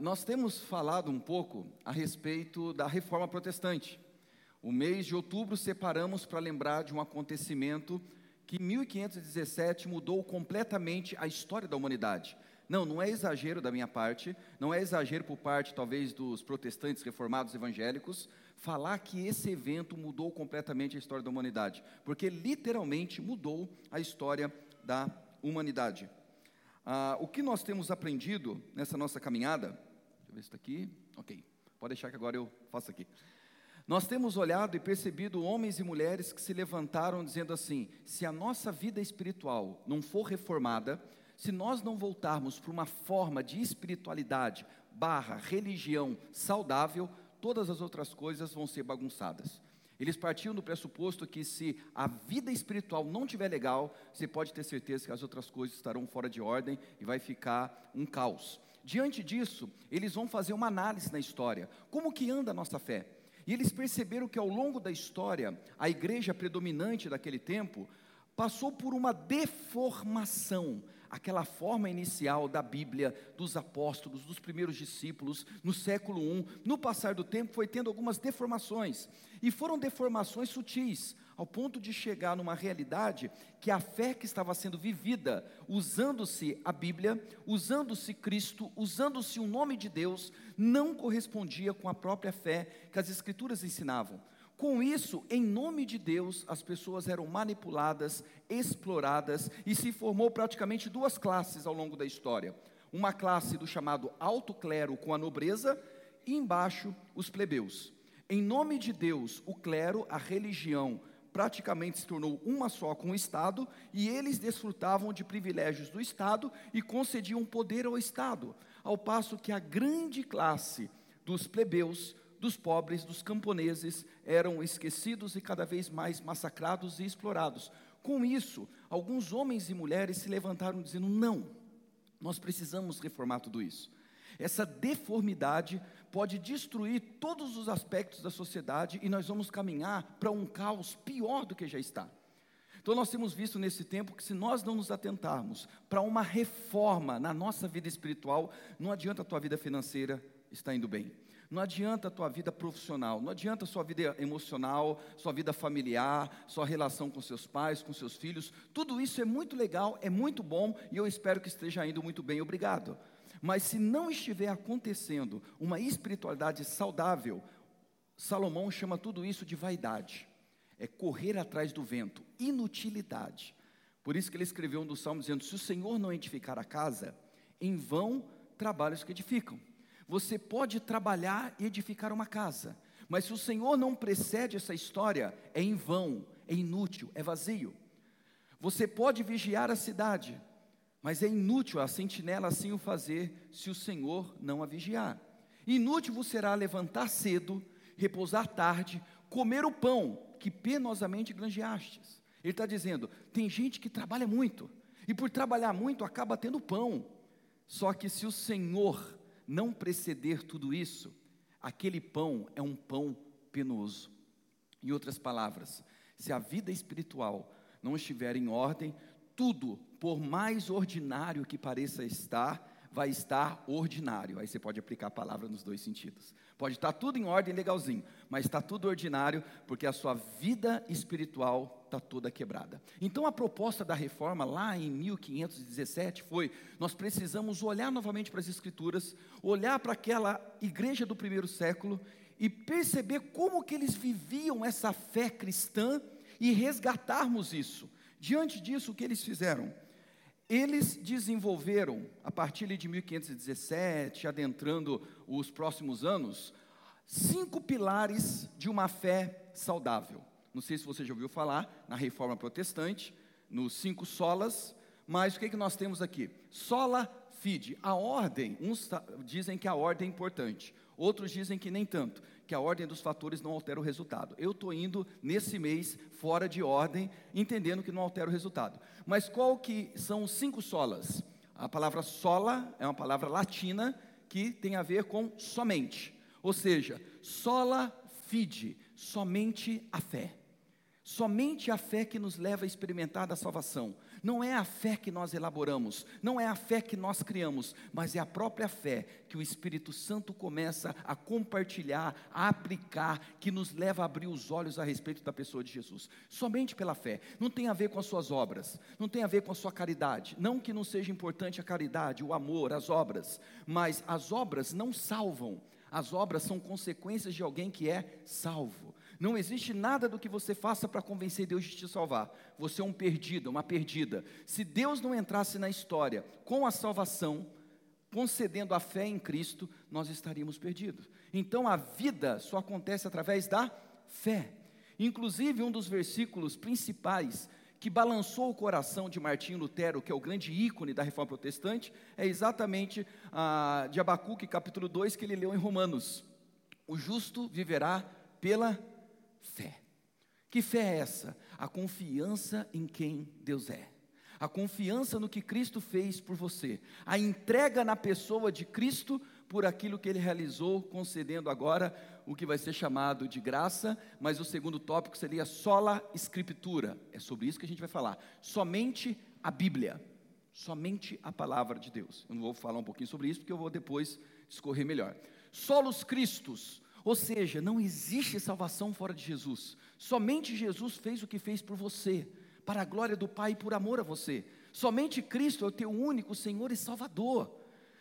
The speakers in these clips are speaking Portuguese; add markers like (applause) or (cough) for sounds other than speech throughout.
nós temos falado um pouco a respeito da reforma protestante. O mês de outubro separamos para lembrar de um acontecimento que em 1517 mudou completamente a história da humanidade. Não, não é exagero da minha parte, não é exagero por parte talvez dos protestantes reformados evangélicos, falar que esse evento mudou completamente a história da humanidade, porque literalmente mudou a história da humanidade. Ah, o que nós temos aprendido nessa nossa caminhada, deixa eu ver se está aqui, ok, pode deixar que agora eu faço aqui. Nós temos olhado e percebido homens e mulheres que se levantaram dizendo assim: se a nossa vida espiritual não for reformada, se nós não voltarmos para uma forma de espiritualidade barra religião saudável, todas as outras coisas vão ser bagunçadas. Eles partiam do pressuposto que se a vida espiritual não estiver legal, você pode ter certeza que as outras coisas estarão fora de ordem e vai ficar um caos. Diante disso, eles vão fazer uma análise na história. Como que anda a nossa fé? E eles perceberam que ao longo da história, a igreja predominante daquele tempo passou por uma deformação aquela forma inicial da Bíblia, dos apóstolos, dos primeiros discípulos, no século I, no passar do tempo, foi tendo algumas deformações, e foram deformações sutis, ao ponto de chegar numa realidade que a fé que estava sendo vivida, usando-se a Bíblia, usando-se Cristo, usando-se o nome de Deus, não correspondia com a própria fé que as Escrituras ensinavam. Com isso, em nome de Deus, as pessoas eram manipuladas, exploradas e se formou praticamente duas classes ao longo da história. Uma classe do chamado alto clero com a nobreza e embaixo os plebeus. Em nome de Deus, o clero, a religião, praticamente se tornou uma só com o Estado e eles desfrutavam de privilégios do Estado e concediam poder ao Estado, ao passo que a grande classe dos plebeus dos pobres, dos camponeses, eram esquecidos e cada vez mais massacrados e explorados. Com isso, alguns homens e mulheres se levantaram dizendo: não, nós precisamos reformar tudo isso. Essa deformidade pode destruir todos os aspectos da sociedade e nós vamos caminhar para um caos pior do que já está. Então, nós temos visto nesse tempo que, se nós não nos atentarmos para uma reforma na nossa vida espiritual, não adianta a tua vida financeira estar indo bem. Não adianta a tua vida profissional, não adianta a sua vida emocional, sua vida familiar, sua relação com seus pais, com seus filhos. Tudo isso é muito legal, é muito bom e eu espero que esteja indo muito bem, obrigado. Mas se não estiver acontecendo uma espiritualidade saudável, Salomão chama tudo isso de vaidade. É correr atrás do vento, inutilidade. Por isso que ele escreveu um dos salmos dizendo: Se o Senhor não edificar a casa, em vão trabalhos que edificam. Você pode trabalhar e edificar uma casa, mas se o Senhor não precede essa história, é em vão, é inútil, é vazio. Você pode vigiar a cidade, mas é inútil a sentinela assim o fazer se o Senhor não a vigiar. Inútil você será levantar cedo, repousar tarde, comer o pão que penosamente granjeastes. Ele está dizendo: tem gente que trabalha muito, e por trabalhar muito acaba tendo pão. Só que se o Senhor não preceder tudo isso, aquele pão é um pão penoso. Em outras palavras, se a vida espiritual não estiver em ordem, tudo, por mais ordinário que pareça estar, vai estar ordinário. Aí você pode aplicar a palavra nos dois sentidos. Pode estar tudo em ordem legalzinho, mas está tudo ordinário porque a sua vida espiritual está toda quebrada. Então a proposta da reforma lá em 1517 foi: nós precisamos olhar novamente para as escrituras, olhar para aquela igreja do primeiro século e perceber como que eles viviam essa fé cristã e resgatarmos isso. Diante disso, o que eles fizeram? Eles desenvolveram, a partir de 1517, adentrando os próximos anos, cinco pilares de uma fé saudável. Não sei se você já ouviu falar na reforma protestante, nos cinco solas, mas o que, é que nós temos aqui? Sola fide. A ordem, uns dizem que a ordem é importante, outros dizem que nem tanto, que a ordem dos fatores não altera o resultado. Eu estou indo nesse mês fora de ordem, entendendo que não altera o resultado. Mas qual que são os cinco solas? A palavra sola é uma palavra latina que tem a ver com somente. Ou seja, sola fide, somente a fé. Somente a fé que nos leva a experimentar da salvação. Não é a fé que nós elaboramos, não é a fé que nós criamos, mas é a própria fé que o Espírito Santo começa a compartilhar, a aplicar, que nos leva a abrir os olhos a respeito da pessoa de Jesus. Somente pela fé. Não tem a ver com as suas obras, não tem a ver com a sua caridade. Não que não seja importante a caridade, o amor, as obras, mas as obras não salvam. As obras são consequências de alguém que é salvo. Não existe nada do que você faça para convencer Deus de te salvar. Você é um perdido, uma perdida. Se Deus não entrasse na história com a salvação, concedendo a fé em Cristo, nós estaríamos perdidos. Então a vida só acontece através da fé. Inclusive, um dos versículos principais que balançou o coração de Martinho Lutero, que é o grande ícone da reforma protestante, é exatamente a de Abacuque, capítulo 2, que ele leu em Romanos. O justo viverá pela fé. Que fé é essa? A confiança em quem Deus é. A confiança no que Cristo fez por você. A entrega na pessoa de Cristo por aquilo que ele realizou, concedendo agora o que vai ser chamado de graça, mas o segundo tópico seria sola escritura. É sobre isso que a gente vai falar. Somente a Bíblia. Somente a palavra de Deus. Eu não vou falar um pouquinho sobre isso porque eu vou depois discorrer melhor. Solos Cristos ou seja, não existe salvação fora de Jesus. Somente Jesus fez o que fez por você, para a glória do Pai e por amor a você. Somente Cristo é o teu único Senhor e Salvador.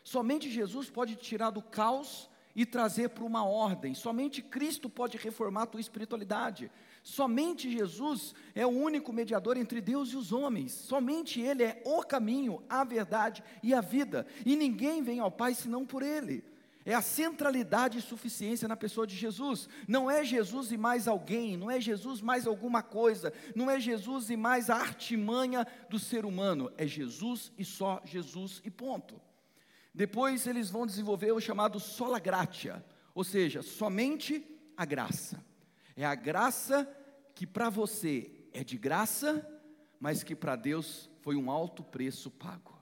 Somente Jesus pode te tirar do caos e trazer para uma ordem. Somente Cristo pode reformar a tua espiritualidade. Somente Jesus é o único mediador entre Deus e os homens. Somente Ele é o caminho, a verdade e a vida. E ninguém vem ao Pai senão por Ele é a centralidade e suficiência na pessoa de Jesus. Não é Jesus e mais alguém, não é Jesus mais alguma coisa, não é Jesus e mais a artimanha do ser humano, é Jesus e só Jesus e ponto. Depois eles vão desenvolver o chamado sola gratia, ou seja, somente a graça. É a graça que para você é de graça, mas que para Deus foi um alto preço pago.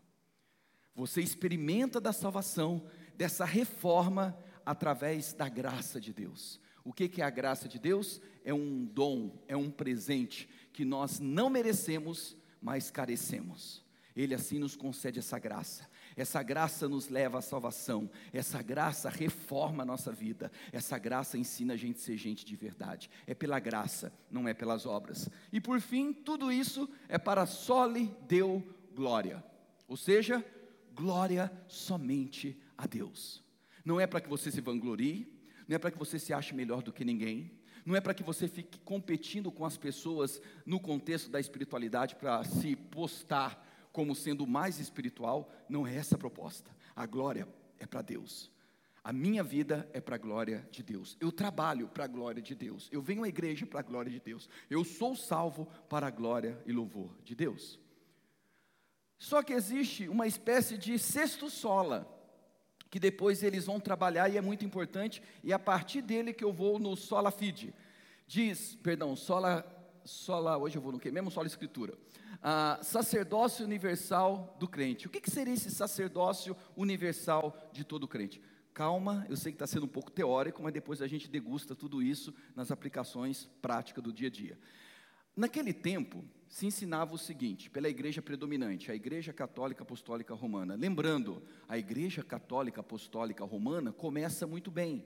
Você experimenta da salvação dessa reforma através da graça de Deus. O que é a graça de Deus? É um dom, é um presente que nós não merecemos, mas carecemos. Ele assim nos concede essa graça. Essa graça nos leva à salvação. Essa graça reforma a nossa vida. Essa graça ensina a gente a ser gente de verdade. É pela graça, não é pelas obras. E por fim, tudo isso é para sole deu glória. Ou seja, glória somente a Deus. Não é para que você se vanglorie, não é para que você se ache melhor do que ninguém, não é para que você fique competindo com as pessoas no contexto da espiritualidade para se postar como sendo mais espiritual, não é essa a proposta. A glória é para Deus. A minha vida é para a glória de Deus. Eu trabalho para a glória de Deus. Eu venho à igreja para a glória de Deus. Eu sou salvo para a glória e louvor de Deus. Só que existe uma espécie de sexto sola que depois eles vão trabalhar e é muito importante, e a partir dele que eu vou no sola fide. Diz, perdão, sola, sola, hoje eu vou no que mesmo? Sola escritura. Ah, sacerdócio universal do crente. O que, que seria esse sacerdócio universal de todo crente? Calma, eu sei que está sendo um pouco teórico, mas depois a gente degusta tudo isso nas aplicações práticas do dia a dia. Naquele tempo, se ensinava o seguinte, pela igreja predominante, a Igreja Católica Apostólica Romana. Lembrando, a Igreja Católica Apostólica Romana começa muito bem.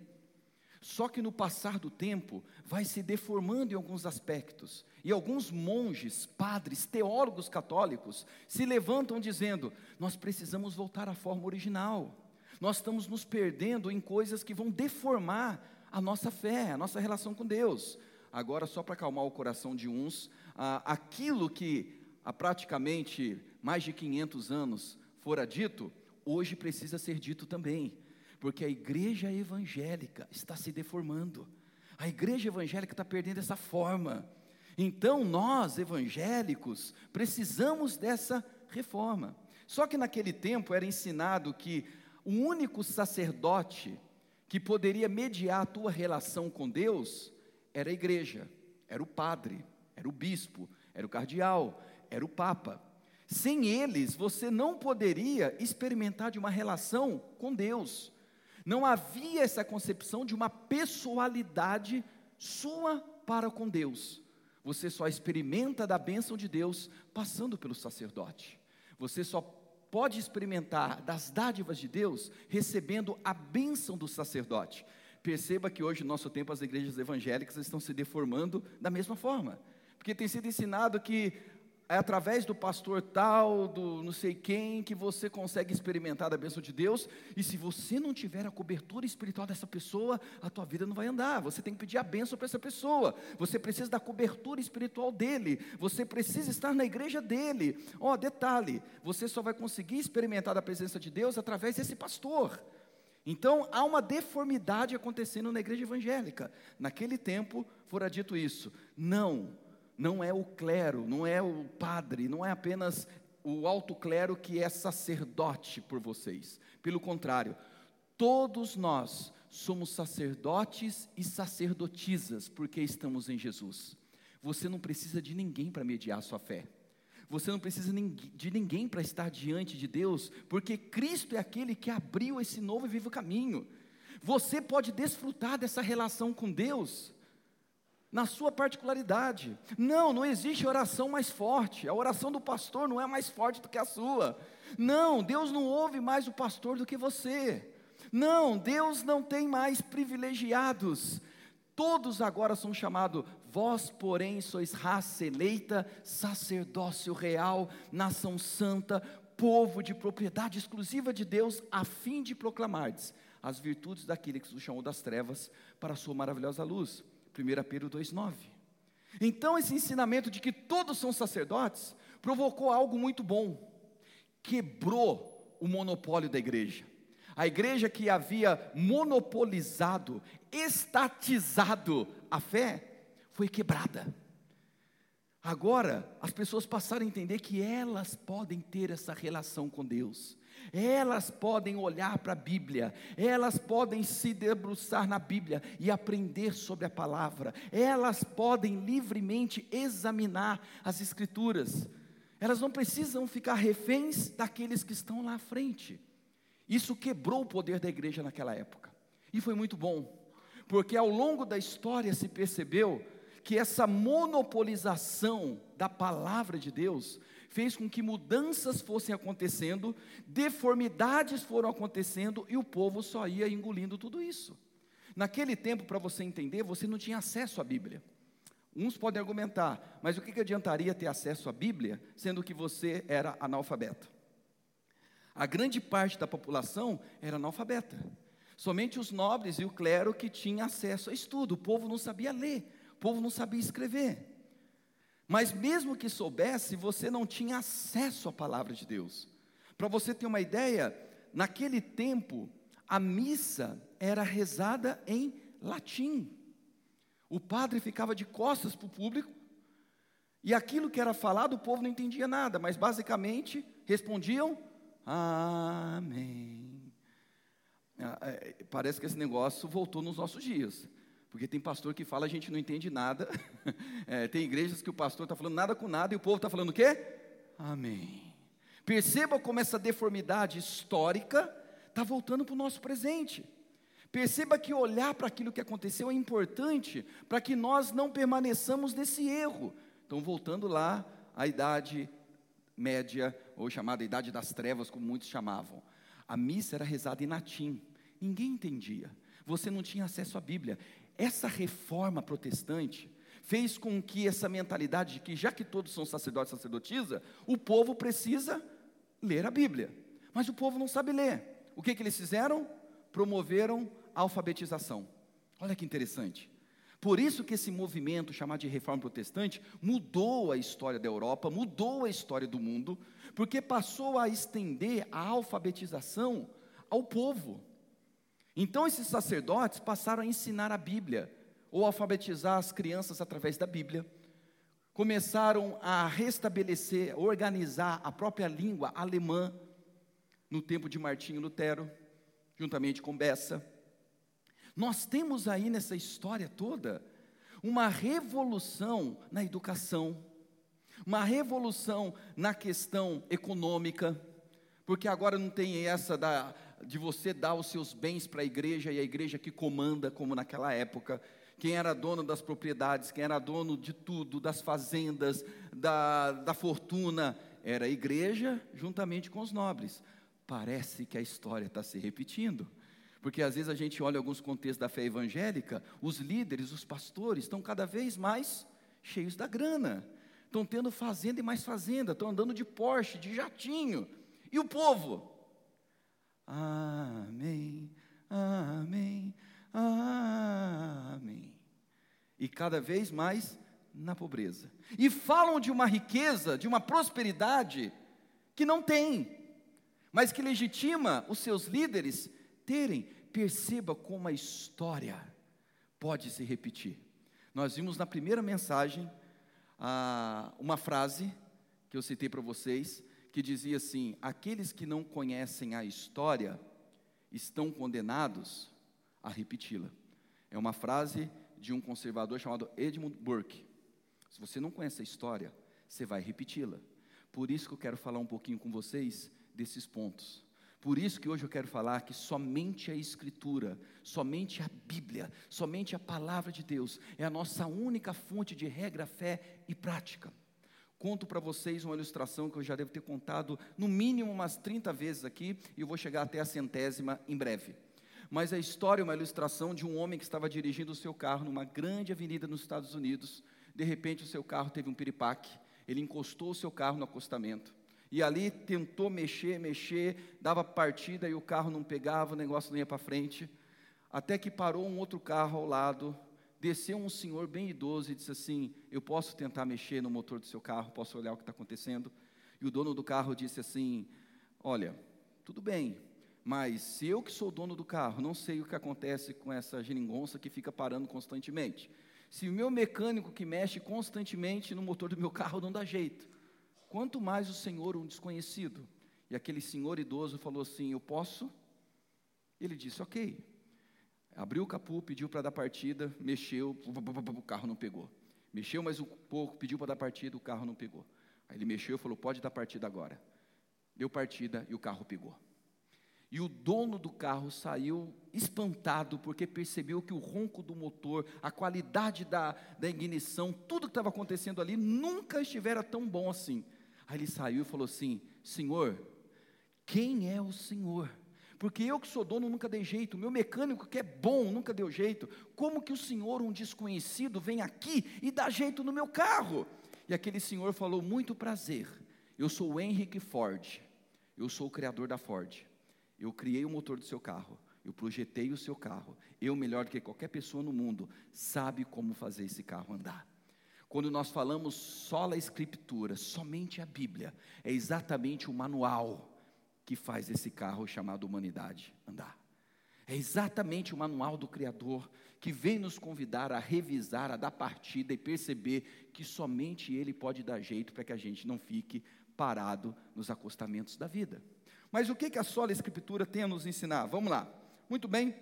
Só que no passar do tempo vai se deformando em alguns aspectos. E alguns monges, padres, teólogos católicos se levantam dizendo: nós precisamos voltar à forma original. Nós estamos nos perdendo em coisas que vão deformar a nossa fé, a nossa relação com Deus. Agora, só para acalmar o coração de uns, ah, aquilo que há praticamente mais de 500 anos fora dito, hoje precisa ser dito também, porque a igreja evangélica está se deformando, a igreja evangélica está perdendo essa forma. Então, nós evangélicos precisamos dessa reforma. Só que naquele tempo era ensinado que o único sacerdote que poderia mediar a tua relação com Deus era a igreja, era o padre, era o bispo, era o cardeal, era o papa. Sem eles, você não poderia experimentar de uma relação com Deus. Não havia essa concepção de uma pessoalidade sua para com Deus. Você só experimenta da bênção de Deus passando pelo sacerdote. Você só pode experimentar das dádivas de Deus recebendo a bênção do sacerdote. Perceba que hoje, no nosso tempo, as igrejas evangélicas estão se deformando da mesma forma. Porque tem sido ensinado que é através do pastor tal, do não sei quem, que você consegue experimentar a bênção de Deus, e se você não tiver a cobertura espiritual dessa pessoa, a tua vida não vai andar, você tem que pedir a bênção para essa pessoa, você precisa da cobertura espiritual dele, você precisa estar na igreja dele, ó, oh, detalhe, você só vai conseguir experimentar a presença de Deus através desse pastor, então há uma deformidade acontecendo na igreja evangélica, naquele tempo fora dito isso, não, não é o clero, não é o padre, não é apenas o alto clero que é sacerdote por vocês. Pelo contrário, todos nós somos sacerdotes e sacerdotisas porque estamos em Jesus. Você não precisa de ninguém para mediar a sua fé. Você não precisa de ninguém para estar diante de Deus, porque Cristo é aquele que abriu esse novo e vivo caminho. Você pode desfrutar dessa relação com Deus na sua particularidade. Não, não existe oração mais forte. A oração do pastor não é mais forte do que a sua. Não, Deus não ouve mais o pastor do que você. Não, Deus não tem mais privilegiados. Todos agora são chamados, vós, porém, sois raça eleita, sacerdócio real, nação santa, povo de propriedade exclusiva de Deus, a fim de proclamardes as virtudes daquele que nos chamou das trevas para a sua maravilhosa luz. 1 Pedro 2,9. Então, esse ensinamento de que todos são sacerdotes provocou algo muito bom, quebrou o monopólio da igreja. A igreja que havia monopolizado, estatizado a fé, foi quebrada. Agora, as pessoas passaram a entender que elas podem ter essa relação com Deus. Elas podem olhar para a Bíblia, elas podem se debruçar na Bíblia e aprender sobre a palavra, elas podem livremente examinar as Escrituras, elas não precisam ficar reféns daqueles que estão lá à frente. Isso quebrou o poder da igreja naquela época, e foi muito bom, porque ao longo da história se percebeu que essa monopolização da palavra de Deus fez com que mudanças fossem acontecendo, deformidades foram acontecendo e o povo só ia engolindo tudo isso. Naquele tempo, para você entender, você não tinha acesso à Bíblia. Uns podem argumentar, mas o que, que adiantaria ter acesso à Bíblia, sendo que você era analfabeto? A grande parte da população era analfabeta. Somente os nobres e o clero que tinham acesso a estudo. O povo não sabia ler, o povo não sabia escrever. Mas mesmo que soubesse, você não tinha acesso à palavra de Deus. Para você ter uma ideia, naquele tempo, a missa era rezada em latim. O padre ficava de costas para o público, e aquilo que era falado, o povo não entendia nada, mas basicamente respondiam: Amém. Ah, é, parece que esse negócio voltou nos nossos dias. Porque tem pastor que fala, a gente não entende nada. (laughs) É, tem igrejas que o pastor está falando nada com nada e o povo está falando o quê? Amém. Perceba como essa deformidade histórica está voltando para o nosso presente. Perceba que olhar para aquilo que aconteceu é importante para que nós não permaneçamos nesse erro. Então, voltando lá à idade média, ou chamada idade das trevas, como muitos chamavam. A missa era rezada em latim, ninguém entendia. Você não tinha acesso à Bíblia. Essa reforma protestante fez com que essa mentalidade de que, já que todos são sacerdotes e sacerdotisa, o povo precisa ler a Bíblia. Mas o povo não sabe ler. O que, que eles fizeram? Promoveram a alfabetização. Olha que interessante. Por isso que esse movimento chamado de reforma protestante mudou a história da Europa, mudou a história do mundo, porque passou a estender a alfabetização ao povo. Então esses sacerdotes passaram a ensinar a Bíblia, ou alfabetizar as crianças através da Bíblia. Começaram a restabelecer, organizar a própria língua alemã no tempo de Martinho Lutero, juntamente com Bessa. Nós temos aí nessa história toda uma revolução na educação, uma revolução na questão econômica, porque agora não tem essa da de você dar os seus bens para a igreja e a igreja que comanda, como naquela época. quem era dono das propriedades, quem era dono de tudo, das fazendas, da, da fortuna, era a igreja juntamente com os nobres. Parece que a história está se repetindo. Porque às vezes a gente olha alguns contextos da fé evangélica, os líderes, os pastores estão cada vez mais cheios da grana, estão tendo fazenda e mais fazenda, estão andando de Porsche, de jatinho. E o povo? Amém, amém, amém. E cada vez mais na pobreza. E falam de uma riqueza, de uma prosperidade que não tem, mas que legitima os seus líderes terem. Perceba como a história pode se repetir. Nós vimos na primeira mensagem ah, uma frase que eu citei para vocês, que dizia assim: aqueles que não conhecem a história estão condenados a repeti-la. É uma frase de um conservador chamado Edmund Burke. Se você não conhece a história, você vai repeti-la. Por isso que eu quero falar um pouquinho com vocês desses pontos. Por isso que hoje eu quero falar que somente a Escritura, somente a Bíblia, somente a Palavra de Deus é a nossa única fonte de regra, fé e prática. Conto para vocês uma ilustração que eu já devo ter contado no mínimo umas 30 vezes aqui e eu vou chegar até a centésima em breve. Mas a história é uma ilustração de um homem que estava dirigindo o seu carro numa grande avenida nos Estados Unidos. De repente, o seu carro teve um piripaque, ele encostou o seu carro no acostamento e ali tentou mexer, mexer, dava partida e o carro não pegava, o negócio não ia para frente. Até que parou um outro carro ao lado, desceu um senhor bem idoso e disse assim: Eu posso tentar mexer no motor do seu carro, posso olhar o que está acontecendo? E o dono do carro disse assim: Olha, tudo bem, mas se eu que sou dono do carro não sei o que acontece com essa geringonça que fica parando constantemente, se o meu mecânico que mexe constantemente no motor do meu carro não dá jeito, quanto mais o Senhor, um desconhecido. E aquele senhor idoso falou assim: Eu posso? Ele disse: Ok. Abriu o capô, pediu para dar partida, mexeu, o carro não pegou. Mexeu mais um pouco, pediu para dar partida, o carro não pegou. Aí ele mexeu e falou: Pode dar partida agora. Deu partida e o carro pegou. E o dono do carro saiu espantado, porque percebeu que o ronco do motor, a qualidade da, da ignição, tudo que estava acontecendo ali, nunca estivera tão bom assim. Aí ele saiu e falou assim: Senhor, quem é o Senhor? Porque eu que sou dono nunca dei jeito, meu mecânico que é bom nunca deu jeito. Como que o Senhor, um desconhecido, vem aqui e dá jeito no meu carro? E aquele senhor falou: Muito prazer, eu sou o Henrique Ford, eu sou o criador da Ford. Eu criei o motor do seu carro, eu projetei o seu carro. Eu, melhor do que qualquer pessoa no mundo, sabe como fazer esse carro andar. Quando nós falamos só a Escritura, somente a Bíblia, é exatamente o manual que faz esse carro chamado humanidade andar. É exatamente o manual do Criador que vem nos convidar a revisar, a dar partida e perceber que somente Ele pode dar jeito para que a gente não fique parado nos acostamentos da vida. Mas o que, que a sola Escritura tem a nos ensinar? Vamos lá. Muito bem,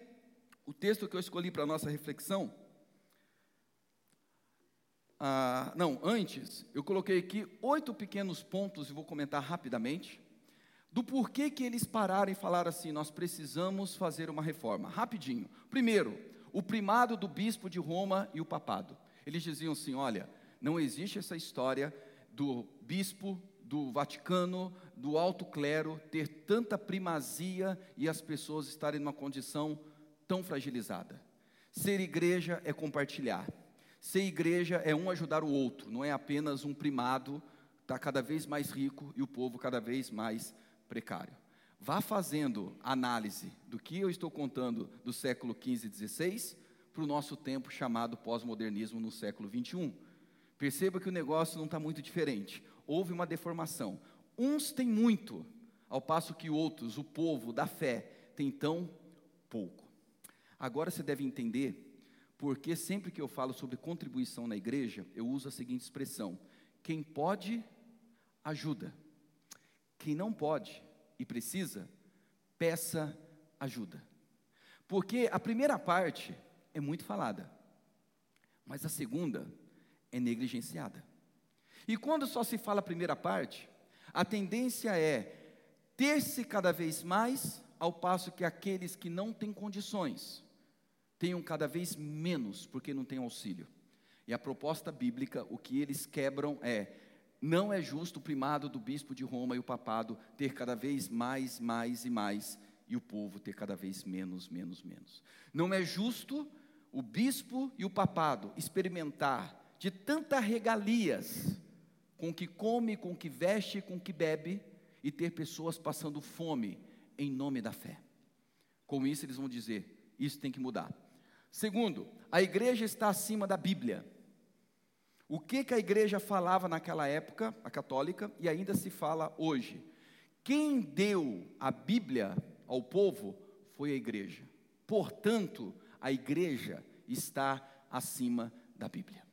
o texto que eu escolhi para a nossa reflexão ah, não, antes, eu coloquei aqui oito pequenos pontos e vou comentar rapidamente do porquê que eles pararam e falaram assim: nós precisamos fazer uma reforma. Rapidinho. Primeiro, o primado do bispo de Roma e o papado. Eles diziam assim: olha, não existe essa história do bispo do Vaticano, do alto clero, ter tanta primazia e as pessoas estarem numa condição tão fragilizada. Ser igreja é compartilhar. Ser igreja é um ajudar o outro, não é apenas um primado está cada vez mais rico e o povo cada vez mais precário. Vá fazendo análise do que eu estou contando do século 15 e 16 para o nosso tempo chamado pós-modernismo no século 21. Perceba que o negócio não está muito diferente. Houve uma deformação. Uns têm muito, ao passo que outros, o povo da fé, tem tão pouco. Agora você deve entender porque sempre que eu falo sobre contribuição na igreja, eu uso a seguinte expressão: quem pode, ajuda. Quem não pode e precisa, peça ajuda. Porque a primeira parte é muito falada, mas a segunda é negligenciada. E quando só se fala a primeira parte, a tendência é ter-se cada vez mais, ao passo que aqueles que não têm condições tenham cada vez menos, porque não têm auxílio. E a proposta bíblica, o que eles quebram é: não é justo o primado do bispo de Roma e o papado ter cada vez mais, mais e mais, e o povo ter cada vez menos, menos, menos. Não é justo o bispo e o papado experimentar de tantas regalias, com que come, com que veste, com que bebe, e ter pessoas passando fome em nome da fé. Com isso, eles vão dizer: isso tem que mudar. Segundo, a igreja está acima da Bíblia. O que, que a igreja falava naquela época, a católica, e ainda se fala hoje? Quem deu a Bíblia ao povo foi a igreja. Portanto, a igreja está acima da Bíblia.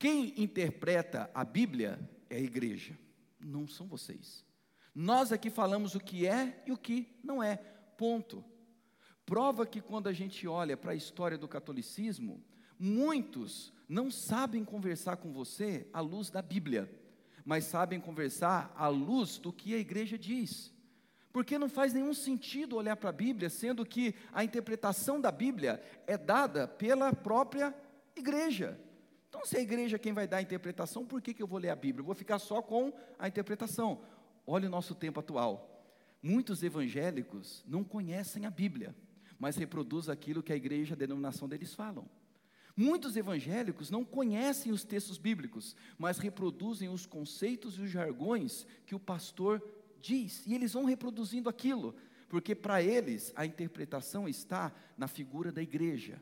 Quem interpreta a Bíblia é a igreja, não são vocês. Nós aqui falamos o que é e o que não é, ponto. Prova que quando a gente olha para a história do catolicismo, muitos não sabem conversar com você à luz da Bíblia, mas sabem conversar à luz do que a igreja diz. Porque não faz nenhum sentido olhar para a Bíblia, sendo que a interpretação da Bíblia é dada pela própria igreja. Então, se a igreja é quem vai dar a interpretação, por que, que eu vou ler a Bíblia? Eu vou ficar só com a interpretação. Olha o nosso tempo atual. Muitos evangélicos não conhecem a Bíblia, mas reproduzem aquilo que a igreja, a denominação deles falam. Muitos evangélicos não conhecem os textos bíblicos, mas reproduzem os conceitos e os jargões que o pastor diz, e eles vão reproduzindo aquilo, porque para eles a interpretação está na figura da igreja.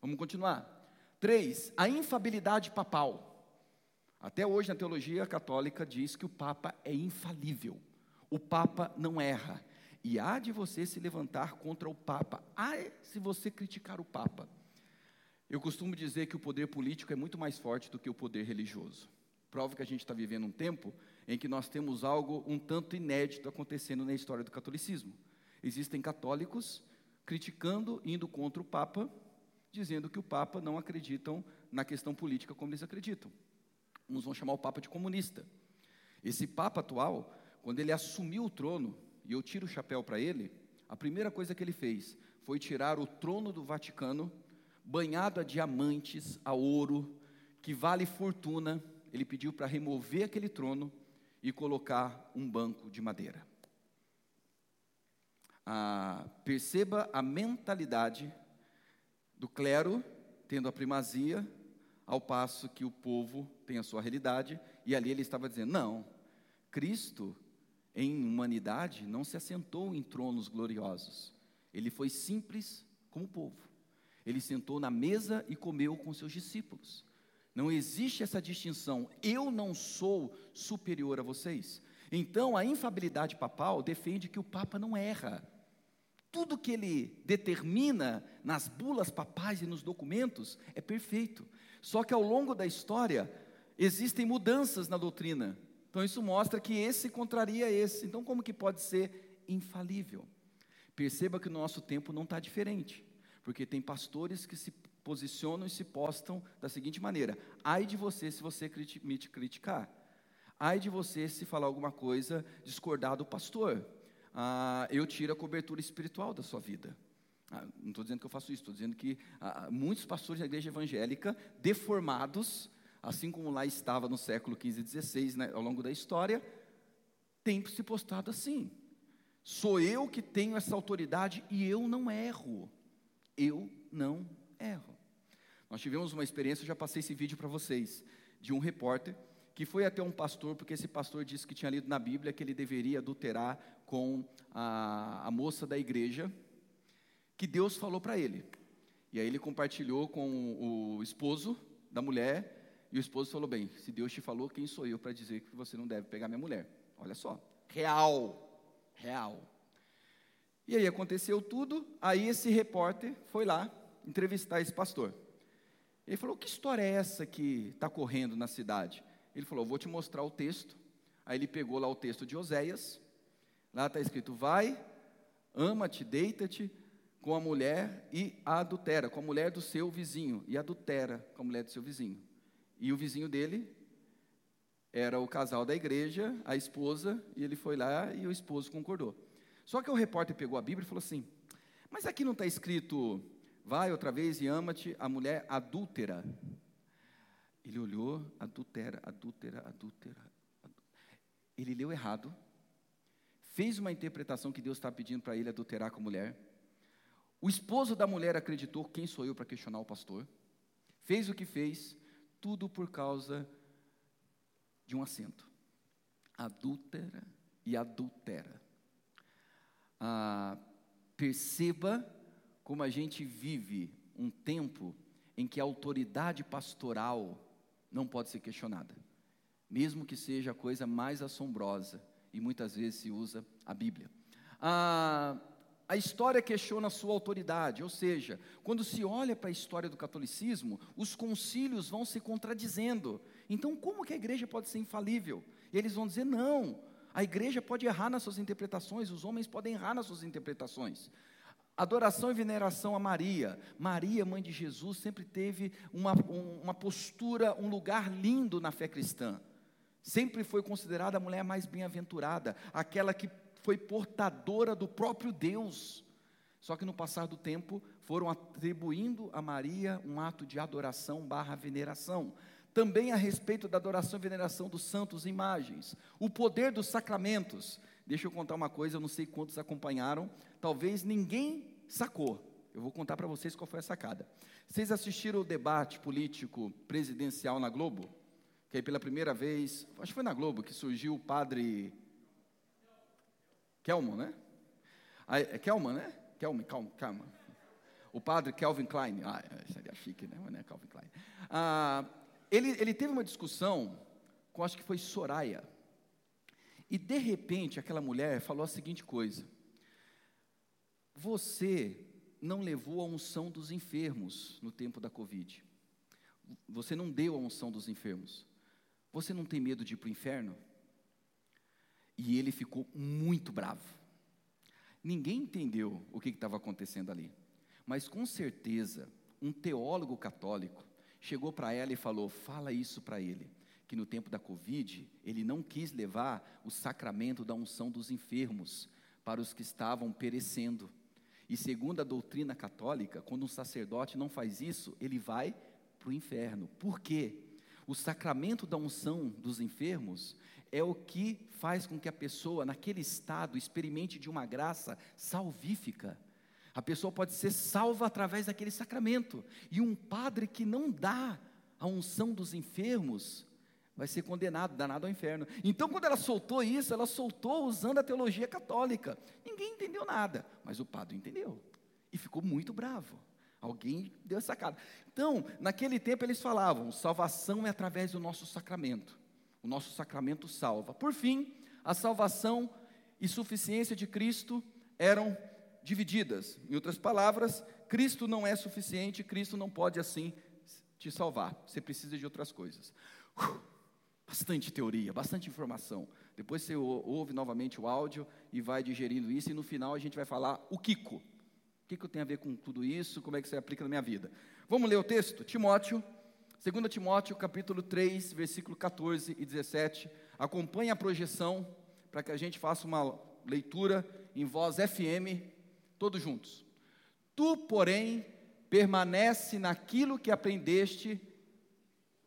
Vamos continuar. Três, a infabilidade papal. Até hoje na teologia católica diz que o Papa é infalível. O Papa não erra. E há de você se levantar contra o Papa. Há se você criticar o Papa. Eu costumo dizer que o poder político é muito mais forte do que o poder religioso. Prova que a gente está vivendo um tempo em que nós temos algo um tanto inédito acontecendo na história do catolicismo. Existem católicos criticando, indo contra o Papa, dizendo que o Papa não acreditam na questão política como eles acreditam. Uns vão chamar o Papa de comunista. Esse Papa atual, quando ele assumiu o trono, e eu tiro o chapéu para ele, a primeira coisa que ele fez foi tirar o trono do Vaticano, banhado a diamantes, a ouro, que vale fortuna. Ele pediu para remover aquele trono e colocar um banco de madeira. Ah, perceba a mentalidade do clero tendo a primazia, ao passo que o povo tem a sua realidade, e ali ele estava dizendo: não, Cristo, em humanidade, não se assentou em tronos gloriosos, ele foi simples como o povo. Ele sentou na mesa e comeu com seus discípulos. Não existe essa distinção. Eu não sou superior a vocês. Então, a infabilidade papal defende que o Papa não erra. Tudo que ele determina nas bulas papais e nos documentos é perfeito. Só que ao longo da história existem mudanças na doutrina. Então isso mostra que esse contraria esse. Então como que pode ser infalível? Perceba que o nosso tempo não está diferente, porque tem pastores que se posicionam e se postam da seguinte maneira: ai de você se você me criticar, ai de você se falar alguma coisa discordar do pastor, ah, eu tiro a cobertura espiritual da sua vida. Ah, não estou dizendo que eu faço isso, estou dizendo que ah, muitos pastores da igreja evangélica, deformados, assim como lá estava no século XV e XVI, né, ao longo da história, têm se postado assim. Sou eu que tenho essa autoridade e eu não erro. Eu não erro. Nós tivemos uma experiência, eu já passei esse vídeo para vocês, de um repórter que foi até um pastor, porque esse pastor disse que tinha lido na Bíblia que ele deveria adulterar com a, a moça da igreja, que Deus falou para ele. E aí ele compartilhou com o esposo da mulher, e o esposo falou: Bem, se Deus te falou, quem sou eu para dizer que você não deve pegar minha mulher? Olha só, real, real. E aí aconteceu tudo, aí esse repórter foi lá entrevistar esse pastor. Ele falou: Que história é essa que está correndo na cidade? Ele falou: Vou te mostrar o texto. Aí ele pegou lá o texto de Oséias. Lá está escrito: Vai, ama-te, deita-te com a mulher e a adultera, com a mulher do seu vizinho, e adultera com a mulher do seu vizinho. E o vizinho dele era o casal da igreja, a esposa, e ele foi lá e o esposo concordou. Só que o repórter pegou a Bíblia e falou assim: Mas aqui não está escrito Vai outra vez e ama-te a mulher adúltera. Ele olhou, adúltera, adúltera, adúltera. Ele leu errado, fez uma interpretação que Deus está pedindo para ele adulterar com a mulher. O esposo da mulher acreditou: quem sou eu para questionar o pastor? Fez o que fez, tudo por causa de um assento. Adúltera e adultera. Ah, perceba como a gente vive um tempo em que a autoridade pastoral não pode ser questionada, mesmo que seja a coisa mais assombrosa, e muitas vezes se usa a Bíblia. A, a história questiona a sua autoridade, ou seja, quando se olha para a história do catolicismo, os concílios vão se contradizendo. Então, como que a igreja pode ser infalível? Eles vão dizer: não, a igreja pode errar nas suas interpretações, os homens podem errar nas suas interpretações. Adoração e veneração a Maria. Maria, mãe de Jesus, sempre teve uma, uma postura, um lugar lindo na fé cristã. Sempre foi considerada a mulher mais bem-aventurada, aquela que foi portadora do próprio Deus. Só que no passar do tempo foram atribuindo a Maria um ato de adoração barra veneração. Também a respeito da adoração e veneração dos santos imagens. O poder dos sacramentos. Deixa eu contar uma coisa, eu não sei quantos acompanharam, talvez ninguém sacou. Eu vou contar para vocês qual foi a sacada. Vocês assistiram o debate político presidencial na Globo? Que aí pela primeira vez, acho que foi na Globo que surgiu o padre Kelman, né? Aí, é Kelman, né? Kelman, calma, calma. O padre Calvin Klein, ah, seria chique, né? Mas não é Calvin Klein. Ah, ele, ele teve uma discussão com, acho que foi Soraya, e de repente aquela mulher falou a seguinte coisa: Você não levou a unção dos enfermos no tempo da Covid. Você não deu a unção dos enfermos. Você não tem medo de ir para o inferno? E ele ficou muito bravo. Ninguém entendeu o que estava acontecendo ali. Mas com certeza, um teólogo católico chegou para ela e falou: Fala isso para ele que no tempo da Covid, ele não quis levar o sacramento da unção dos enfermos para os que estavam perecendo. E segundo a doutrina católica, quando um sacerdote não faz isso, ele vai para o inferno. Por quê? O sacramento da unção dos enfermos é o que faz com que a pessoa, naquele estado, experimente de uma graça salvífica. A pessoa pode ser salva através daquele sacramento. E um padre que não dá a unção dos enfermos, vai ser condenado, danado ao inferno. Então, quando ela soltou isso, ela soltou usando a teologia católica. Ninguém entendeu nada, mas o padre entendeu e ficou muito bravo. Alguém deu essa cara. Então, naquele tempo eles falavam: salvação é através do nosso sacramento. O nosso sacramento salva. Por fim, a salvação e suficiência de Cristo eram divididas. Em outras palavras, Cristo não é suficiente, Cristo não pode assim te salvar. Você precisa de outras coisas. Bastante teoria, bastante informação. Depois você ouve novamente o áudio e vai digerindo isso, e no final a gente vai falar o Kiko. O que, que eu tenho a ver com tudo isso? Como é que você aplica na minha vida? Vamos ler o texto? Timóteo, 2 Timóteo, capítulo 3, versículo 14 e 17. Acompanhe a projeção para que a gente faça uma leitura em voz FM, todos juntos. Tu, porém, permanece naquilo que aprendeste.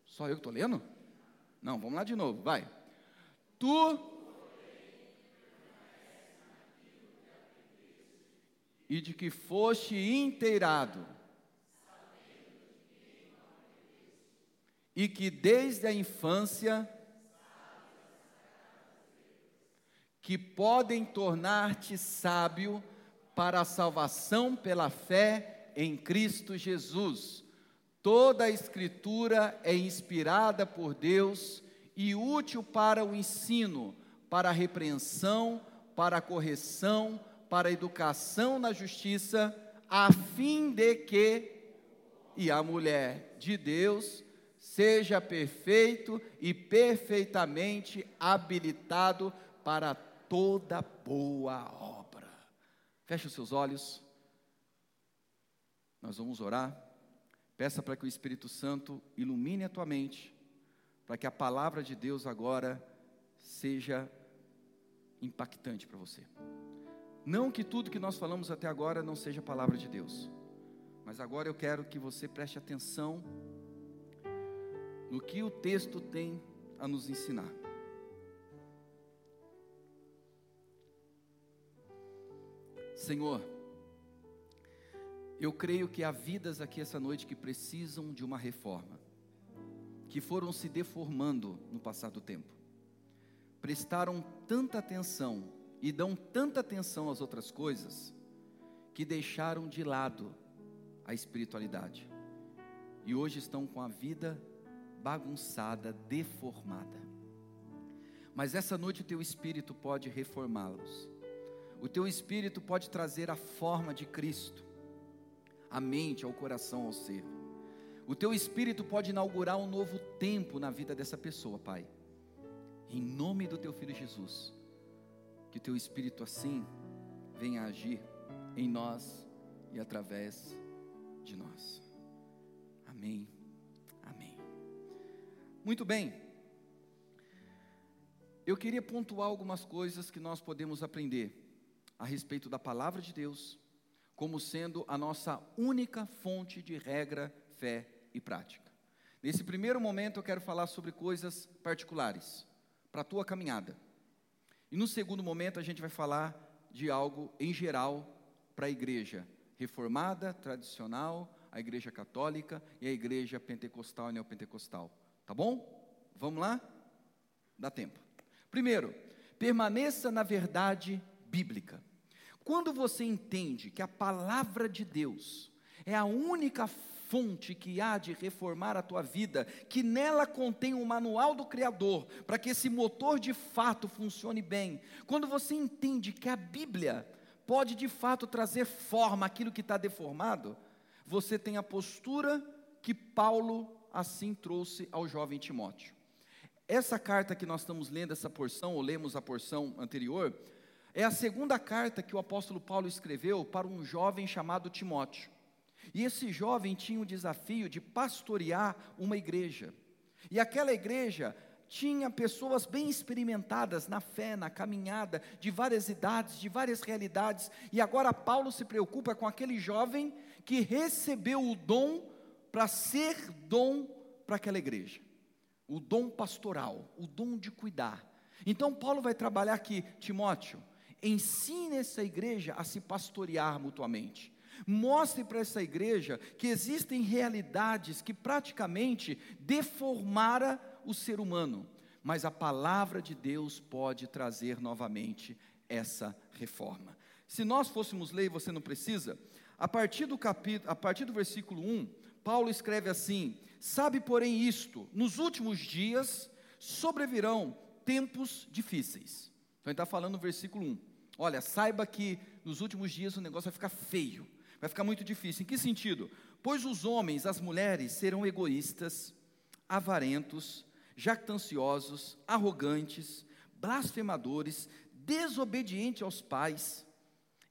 Só eu que estou lendo? Não, vamos lá de novo, vai. Tu e de que foste inteirado, e que desde a infância que podem tornar-te sábio para a salvação pela fé em Cristo Jesus Toda a Escritura é inspirada por Deus e útil para o ensino, para a repreensão, para a correção, para a educação na justiça, a fim de que e a mulher de Deus seja perfeito e perfeitamente habilitado para toda boa obra. Feche os seus olhos. Nós vamos orar. Peça para que o Espírito Santo ilumine a tua mente, para que a palavra de Deus agora seja impactante para você. Não que tudo que nós falamos até agora não seja palavra de Deus, Mas agora eu quero que você preste atenção no que o texto tem a nos ensinar. Senhor, eu creio que há vidas aqui essa noite que precisam de uma reforma, que foram se deformando no passar do tempo, prestaram tanta atenção e dão tanta atenção às outras coisas, que deixaram de lado a espiritualidade, e hoje estão com a vida bagunçada, deformada. Mas essa noite o teu espírito pode reformá-los. O teu espírito pode trazer a forma de Cristo, a mente, ao coração, ao ser. O teu espírito pode inaugurar um novo tempo na vida dessa pessoa, Pai. Em nome do teu filho Jesus, que o teu espírito assim venha agir em nós e através de nós. Amém. Amém. Muito bem. Eu queria pontuar algumas coisas que nós podemos aprender a respeito da palavra de Deus como sendo a nossa única fonte de regra, fé e prática. Nesse primeiro momento eu quero falar sobre coisas particulares para a tua caminhada. E no segundo momento a gente vai falar de algo em geral para a igreja reformada, tradicional, a igreja católica e a igreja pentecostal e neopentecostal. Tá bom? Vamos lá? Dá tempo. Primeiro, permaneça na verdade bíblica. Quando você entende que a palavra de Deus é a única fonte que há de reformar a tua vida, que nela contém o manual do Criador, para que esse motor de fato funcione bem. Quando você entende que a Bíblia pode de fato trazer forma aquilo que está deformado, você tem a postura que Paulo assim trouxe ao jovem Timóteo. Essa carta que nós estamos lendo, essa porção, ou lemos a porção anterior, é a segunda carta que o apóstolo Paulo escreveu para um jovem chamado Timóteo. E esse jovem tinha o desafio de pastorear uma igreja. E aquela igreja tinha pessoas bem experimentadas na fé, na caminhada, de várias idades, de várias realidades. E agora Paulo se preocupa com aquele jovem que recebeu o dom para ser dom para aquela igreja. O dom pastoral, o dom de cuidar. Então Paulo vai trabalhar aqui, Timóteo, ensine essa igreja a se pastorear mutuamente. Mostre para essa igreja que existem realidades que praticamente deformara o ser humano, mas a palavra de Deus pode trazer novamente essa reforma. Se nós fôssemos ler, você não precisa, a partir do capítulo, a partir do versículo 1, Paulo escreve assim: Sabe, porém, isto, nos últimos dias sobrevirão tempos difíceis. Então ele está falando no versículo 1. Olha, saiba que nos últimos dias o negócio vai ficar feio, vai ficar muito difícil. Em que sentido? Pois os homens, as mulheres serão egoístas, avarentos, jactanciosos, arrogantes, blasfemadores, desobedientes aos pais,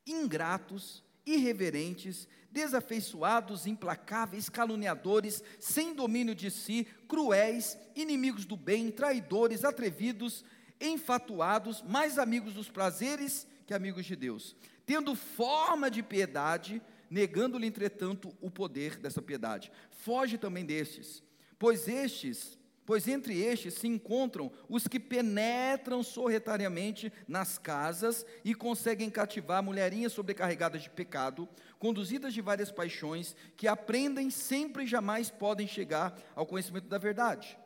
ingratos, irreverentes, desafeiçoados, implacáveis, caluniadores, sem domínio de si, cruéis, inimigos do bem, traidores, atrevidos, enfatuados, mais amigos dos prazeres que amigos de Deus, tendo forma de piedade, negando-lhe, entretanto, o poder dessa piedade. Foge também destes, pois estes, pois entre estes se encontram os que penetram sorretariamente nas casas e conseguem cativar mulherinhas sobrecarregadas de pecado, conduzidas de várias paixões, que aprendem sempre e jamais podem chegar ao conhecimento da verdade.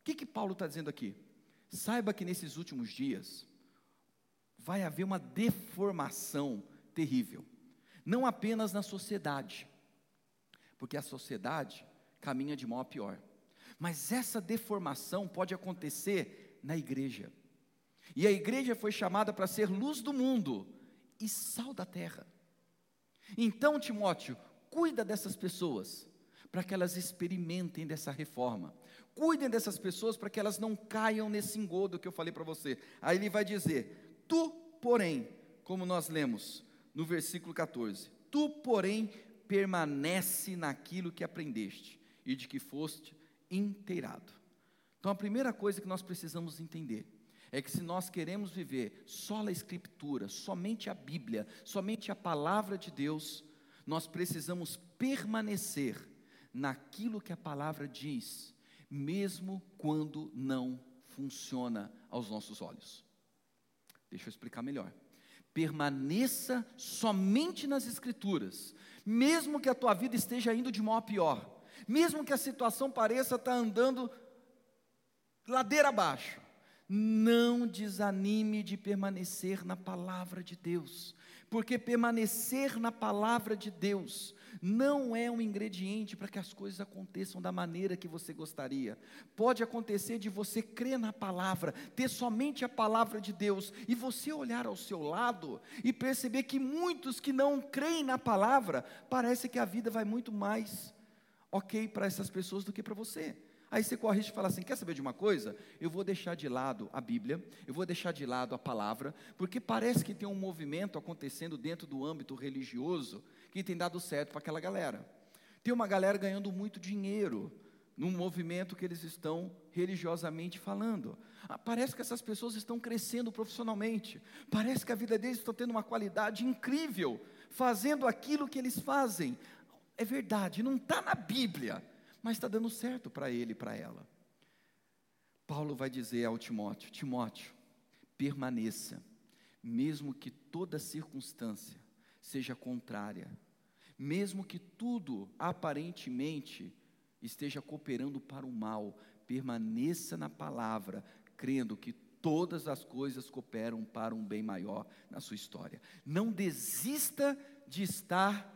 O que que Paulo está dizendo aqui? Saiba que nesses últimos dias, vai haver uma deformação terrível, não apenas na sociedade, porque a sociedade caminha de mal a pior, mas essa deformação pode acontecer na igreja. E a igreja foi chamada para ser luz do mundo e sal da terra. Então, Timóteo, cuida dessas pessoas, para que elas experimentem dessa reforma. Cuidem dessas pessoas para que elas não caiam nesse engodo que eu falei para você. Aí ele vai dizer: Tu, porém, como nós lemos no versículo 14, tu, porém, permanece naquilo que aprendeste e de que foste inteirado. Então, a primeira coisa que nós precisamos entender é que se nós queremos viver só a Escritura, somente a Bíblia, somente a palavra de Deus, Nós precisamos permanecer naquilo que a palavra diz, mesmo quando não funciona aos nossos olhos. Deixa eu explicar melhor. Permaneça somente nas Escrituras, mesmo que a tua vida esteja indo de mal a pior, mesmo que a situação pareça estar andando ladeira abaixo, não desanime de permanecer na palavra de Deus, porque permanecer na palavra de Deus não é um ingrediente para que as coisas aconteçam da maneira que você gostaria. Pode acontecer de você crer na palavra, ter somente a palavra de Deus, e você olhar ao seu lado e perceber que muitos que não creem na palavra, parece que a vida vai muito mais ok para essas pessoas do que para você. Aí você corre e fala assim: quer saber de uma coisa? Eu vou deixar de lado a Bíblia, eu vou deixar de lado a palavra, porque parece que tem um movimento acontecendo dentro do âmbito religioso que tem dado certo para aquela galera. Tem uma galera ganhando muito dinheiro num movimento que eles estão religiosamente falando. Ah, parece que essas pessoas estão crescendo profissionalmente, parece que a vida deles está tendo uma qualidade incrível, fazendo aquilo que eles fazem. É verdade, não está na Bíblia mas está dando certo para ele e para ela. Paulo vai dizer ao Timóteo: Timóteo, permaneça, mesmo que toda circunstância seja contrária, mesmo que tudo aparentemente esteja cooperando para o mal, permaneça na palavra, crendo que todas as coisas cooperam para um bem maior na sua história. Não desista de estar,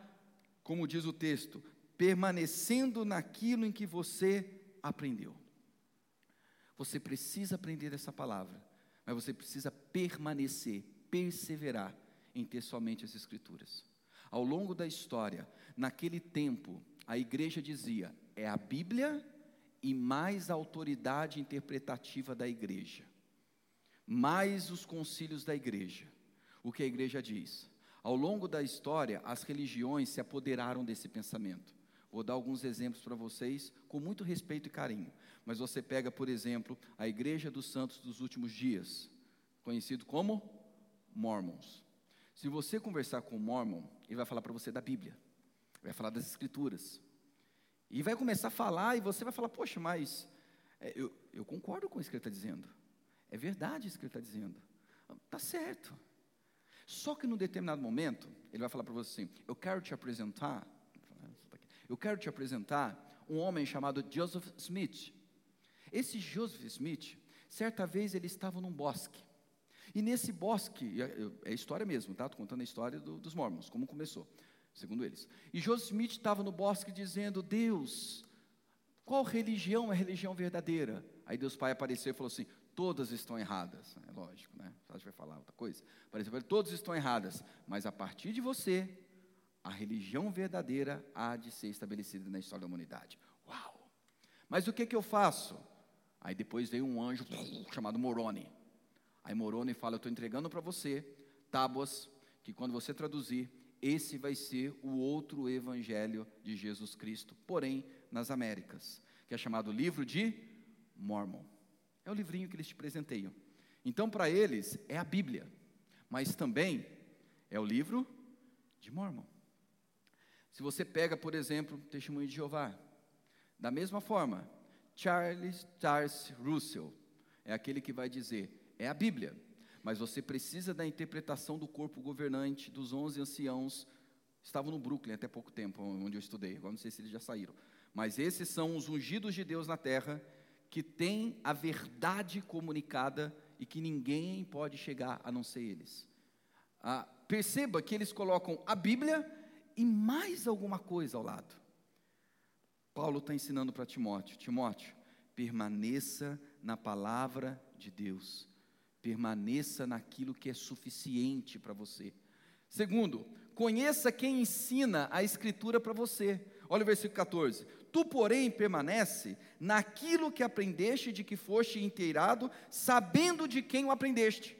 como diz o texto, permanecendo naquilo em que você aprendeu. Você precisa aprender essa palavra, mas você precisa permanecer, perseverar em ter somente as Escrituras. Ao longo da história, naquele tempo, a igreja dizia: é a Bíblia e mais a autoridade interpretativa da igreja, mais os concílios da igreja. O que a igreja diz? Ao longo da história, as religiões se apoderaram desse pensamento. Vou dar alguns exemplos para vocês com muito respeito e carinho. Mas você pega, por exemplo, a Igreja dos Santos dos Últimos Dias, conhecido como Mormons. Se você conversar com o Mormon, ele vai falar para você da Bíblia, vai falar das Escrituras. E vai começar a falar, e você vai falar: Poxa, mas é, eu, eu concordo com isso que ele está dizendo. É verdade isso que ele está dizendo. Está certo. Só que num determinado momento, ele vai falar para você assim: Eu quero te apresentar eu quero te apresentar um homem chamado Joseph Smith. Esse Joseph Smith, certa vez ele estava num bosque. E nesse bosque, é, história mesmo, tá? Estou contando a história do, dos mormons, como começou, segundo eles. E Joseph Smith estava no bosque dizendo: Deus, qual religião é a religião verdadeira? Aí Deus Pai apareceu e falou assim: todas estão erradas. É lógico, né? A gente vai falar outra coisa. Apareceu, todas estão erradas, mas a partir de você, a religião verdadeira há de ser estabelecida na história da humanidade. Uau! Mas o que, que eu faço? Aí depois veio um anjo chamado Moroni. Aí Moroni fala: Eu estou entregando para você tábuas que, quando você traduzir, esse vai ser o outro evangelho de Jesus Cristo, porém nas Américas, que é chamado Livro de Mormon. É o livrinho que eles te presenteiam. Então, para eles, é a Bíblia, mas também é o livro de Mormon. Se você pega, por exemplo, Testemunho de Jeová, da mesma forma, Charles Charles Russell é aquele que vai dizer, é a Bíblia, mas você precisa da interpretação do corpo governante dos 11 anciãos, estavam no Brooklyn até pouco tempo, onde eu estudei, agora não sei se eles já saíram, mas esses são os ungidos de Deus na terra, que têm a verdade comunicada e que ninguém pode chegar a não ser eles. Ah, perceba que eles colocam a Bíblia e mais alguma coisa ao lado. Paulo está ensinando para Timóteo: Timóteo, permaneça na palavra de Deus, permaneça naquilo que é suficiente para você. Segundo, conheça quem ensina a Escritura para você. Olha o versículo 14: Tu, porém, permanece naquilo que aprendeste, de que foste inteirado, sabendo de quem o aprendeste.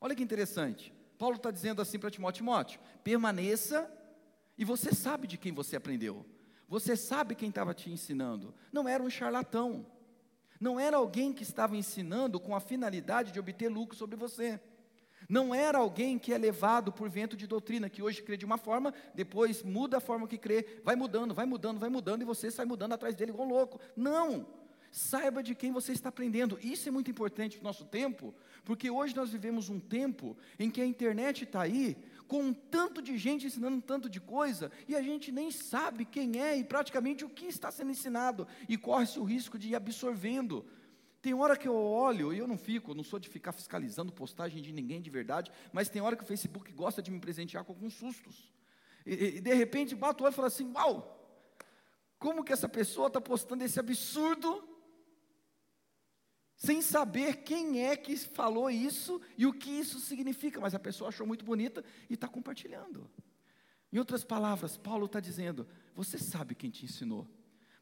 Olha que interessante. Paulo está dizendo assim para Timóteo: Timóteo, permaneça e você sabe de quem você aprendeu. Você sabe quem estava te ensinando. Não era um charlatão. Não era alguém que estava ensinando com a finalidade de obter lucro sobre você. Não era alguém que é levado por vento de doutrina, que hoje crê de uma forma, depois muda a forma que crê, vai mudando, vai mudando, vai mudando, e você sai mudando atrás dele igual louco. Não! Saiba de quem você está aprendendo. Isso é muito importante no nosso tempo, porque hoje nós vivemos um tempo em que a internet está aí, com um tanto de gente ensinando um tanto de coisa, e a gente nem sabe quem é e praticamente o que está sendo ensinado, e corre-se o risco de ir absorvendo. Tem hora que eu olho, e eu não fico, eu não sou de ficar fiscalizando postagem de ninguém de verdade, mas tem hora que o Facebook gosta de me presentear com alguns sustos. E, e de repente bato o olho e falo assim: Uau! Como que essa pessoa está postando esse absurdo sem saber quem é que falou isso e o que isso significa, mas a pessoa achou muito bonita e está compartilhando. Em outras palavras, Paulo está dizendo: você sabe quem te ensinou,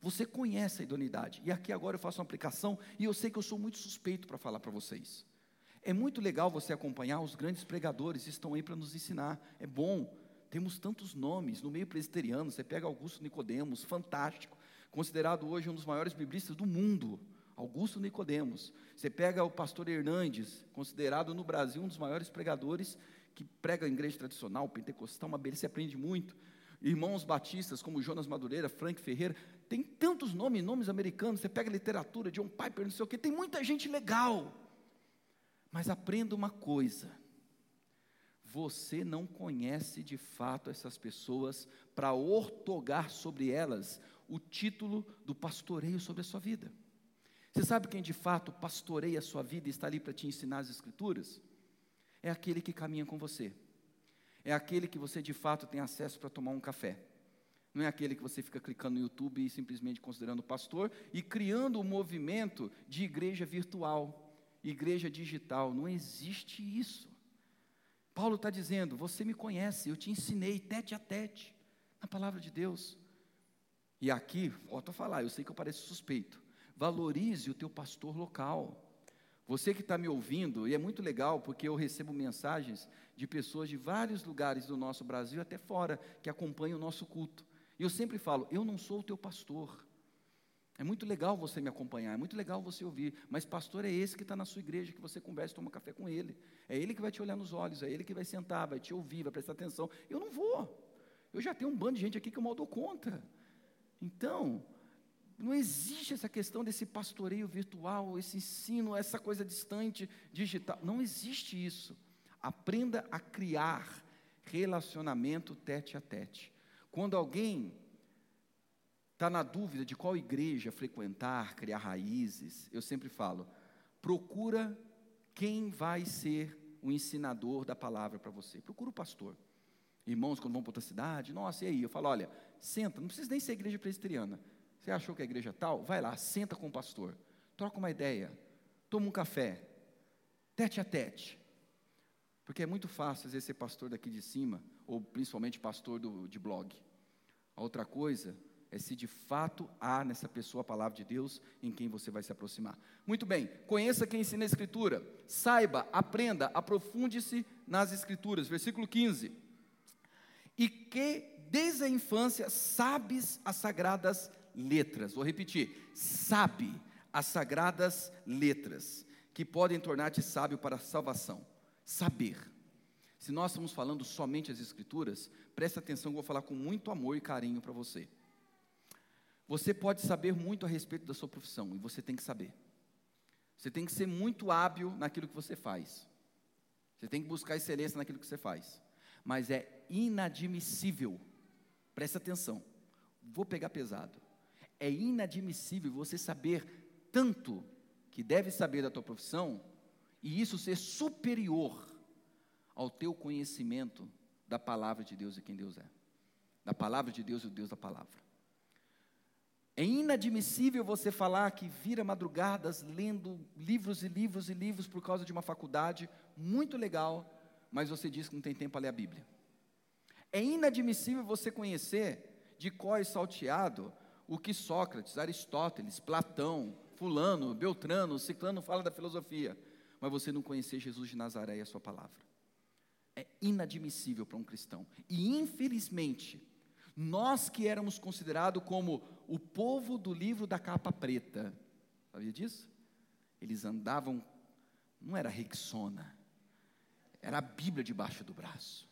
você conhece a idoneidade. E aqui agora eu faço uma aplicação e eu sei que eu sou muito suspeito para falar para vocês. É muito legal você acompanhar os grandes pregadores, estão aí para nos ensinar. É bom. Temos tantos nomes no meio presbiteriano. Você pega Augusto Nicodemos, fantástico, considerado hoje um dos maiores biblistas do mundo. Augusto Nicodemos. Você pega o pastor Hernandes, considerado no Brasil um dos maiores pregadores que prega em igreja tradicional, pentecostal, uma beleza, você aprende muito. Irmãos batistas como Jonas Madureira, Frank Ferreira, tem tantos nomes, nomes americanos, você pega literatura, John Piper, não sei o que, tem muita gente legal. Mas aprenda uma coisa: você não conhece de fato essas pessoas para ortogar sobre elas o título do pastoreio sobre a sua vida. Você sabe quem de fato pastoreia a sua vida e está ali para te ensinar as Escrituras? É aquele que caminha com você. É aquele que você de fato tem acesso para tomar um café. Não é aquele que você fica clicando no YouTube e simplesmente considerando pastor e criando um movimento de igreja virtual, igreja digital. Não existe isso. Paulo está dizendo: Você me conhece, eu te ensinei tete a tete, na palavra de Deus. E aqui, volto a falar, eu sei que eu pareço suspeito, valorize o teu pastor local. Você que está me ouvindo, e é muito legal porque eu recebo mensagens de pessoas de vários lugares do nosso Brasil, até fora, que acompanham o nosso culto. E eu sempre falo: eu não sou o teu pastor. É muito legal você me acompanhar, é muito legal você ouvir, mas pastor é esse que está na sua igreja, que você conversa, toma café com ele. É ele que vai te olhar nos olhos, é ele que vai sentar, vai te ouvir, vai prestar atenção. Eu não vou. Eu já tenho um bando de gente aqui que eu mal dou conta. Então, não existe essa questão desse pastoreio virtual, esse ensino, essa coisa distante, digital. Não existe isso. Aprenda a criar relacionamento tete a tete. Quando alguém está na dúvida de qual igreja frequentar, criar raízes, eu sempre falo: procura quem vai ser o ensinador da palavra para você. Procura o pastor. Irmãos, quando vão para outra cidade, nossa, e aí? Eu falo: olha, senta, não precisa nem ser igreja presbiteriana. Você achou que a igreja tal? Vai lá, senta com o pastor, troca uma ideia, toma um café, tete a tete. Porque é muito fácil, às vezes, ser pastor daqui de cima, ou principalmente pastor do, de blog. A outra coisa é se de fato há nessa pessoa a palavra de Deus em quem você vai se aproximar. Muito bem, conheça quem ensina a Escritura, saiba, aprenda, aprofunde-se nas Escrituras. Versículo 15. E que desde a infância sabes as sagradas letras. Vou repetir: sabe as sagradas letras que podem tornar-te sábio para a salvação. Saber. Se nós estamos falando somente as escrituras, presta atenção, eu vou falar com muito amor e carinho para você. Você pode saber muito a respeito da sua profissão e você tem que saber. Você tem que ser muito hábil naquilo que você faz. Você tem que buscar excelência naquilo que você faz. Mas é inadmissível. Presta atenção. Vou pegar pesado é inadmissível você saber tanto que deve saber da tua profissão e isso ser superior ao teu conhecimento da palavra de Deus e quem Deus é. Da palavra de Deus e o Deus da palavra. É inadmissível você falar que vira madrugadas lendo livros e livros e livros por causa de uma faculdade muito legal, mas você diz que não tem tempo para ler a Bíblia. É inadmissível você conhecer de cor e salteado o que Sócrates, Aristóteles, Platão, Fulano, Beltrano, Ciclano fala da filosofia, mas você não conhecer Jesus de Nazaré e a sua palavra. É inadmissível para um cristão. E infelizmente, nós que éramos considerados como o povo do livro da capa preta, sabia disso? Eles andavam, não era Rexona, era a Bíblia debaixo do braço.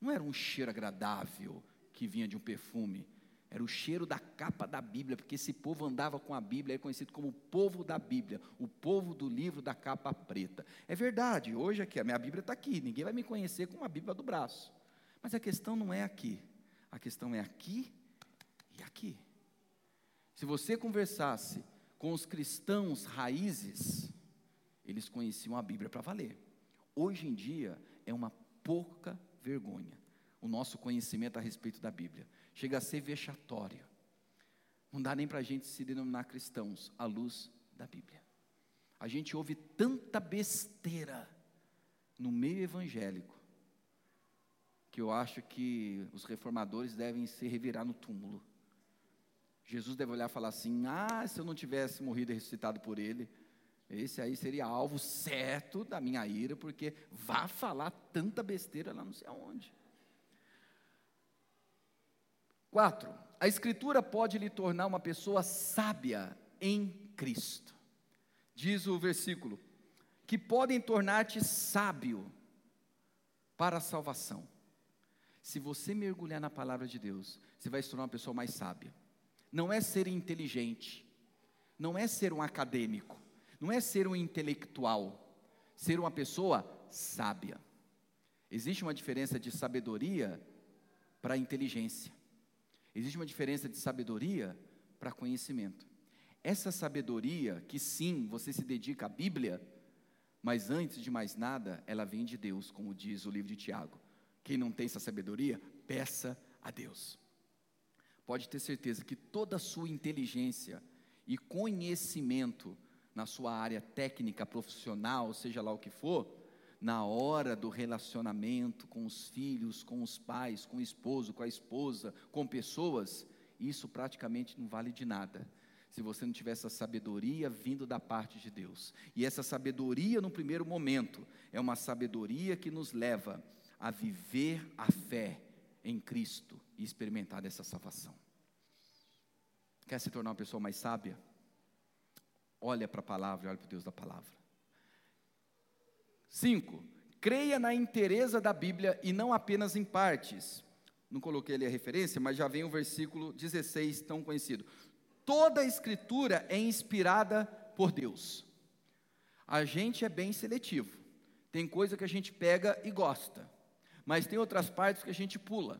Não era um cheiro agradável que vinha de um perfume, era o cheiro da capa da Bíblia, porque esse povo andava com a Bíblia, é conhecido como o povo da Bíblia, o povo do livro da capa preta. É verdade, hoje aqui, a minha Bíblia está aqui, ninguém vai me conhecer com a Bíblia do braço. Mas a questão não é aqui, a questão é aqui e aqui. Se você conversasse com os cristãos raízes, eles conheciam a Bíblia para valer. Hoje em dia é uma pouca vergonha o nosso conhecimento a respeito da Bíblia. Chega a ser vexatório. Não dá nem para a gente se denominar cristãos à luz da Bíblia. A gente ouve tanta besteira no meio evangélico que eu acho que os reformadores devem se revirar no túmulo. Jesus deve olhar e falar assim: ah, se eu não tivesse morrido e ressuscitado por ele, esse aí seria alvo certo da minha ira, porque vá falar tanta besteira lá não sei aonde. Quatro, a Escritura pode lhe tornar uma pessoa sábia em Cristo. Diz o versículo, que podem tornar-te sábio para a salvação. Se você mergulhar na palavra de Deus, você vai se tornar uma pessoa mais sábia. Não é ser inteligente, não é ser um acadêmico, não é ser um intelectual, ser uma pessoa sábia. Existe uma diferença de sabedoria para inteligência. Existe uma diferença de sabedoria para conhecimento. Essa sabedoria, que sim, você se dedica à Bíblia, mas antes de mais nada, ela vem de Deus, como diz o livro de Tiago. Quem não tem essa sabedoria, peça a Deus. Pode ter certeza que toda a sua inteligência e conhecimento na sua área técnica, profissional, seja lá o que for, na hora do relacionamento com os filhos, com os pais, com o esposo, com a esposa, com pessoas, isso praticamente não vale de nada. Se você não tiver essa sabedoria vindo da parte de Deus. E essa sabedoria, no primeiro momento, é uma sabedoria que nos leva a viver a fé em Cristo e experimentar essa salvação. Quer se tornar uma pessoa mais sábia? Olha para a palavra, olha para o Deus da palavra. 5. Creia na inteireza da Bíblia e não apenas em partes. Não coloquei ali a referência, mas já vem o versículo 16, tão conhecido. Toda a Escritura é inspirada por Deus. A gente é bem seletivo. Tem coisa que a gente pega e gosta, mas tem outras partes que a gente pula.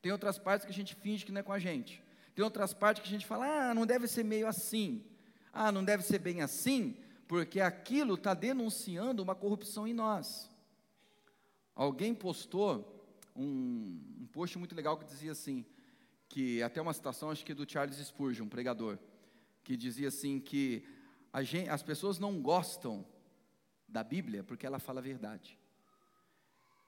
Tem outras partes que a gente finge que não é com a gente. Tem outras partes que a gente fala, ah, não deve ser meio assim. Ah, não deve ser bem assim, porque aquilo está denunciando uma corrupção em nós. Alguém postou um, um post muito legal que dizia assim, que até uma citação, acho que do Charles Spurgeon, um pregador, que dizia assim que gente, as pessoas não gostam da Bíblia porque ela fala a verdade.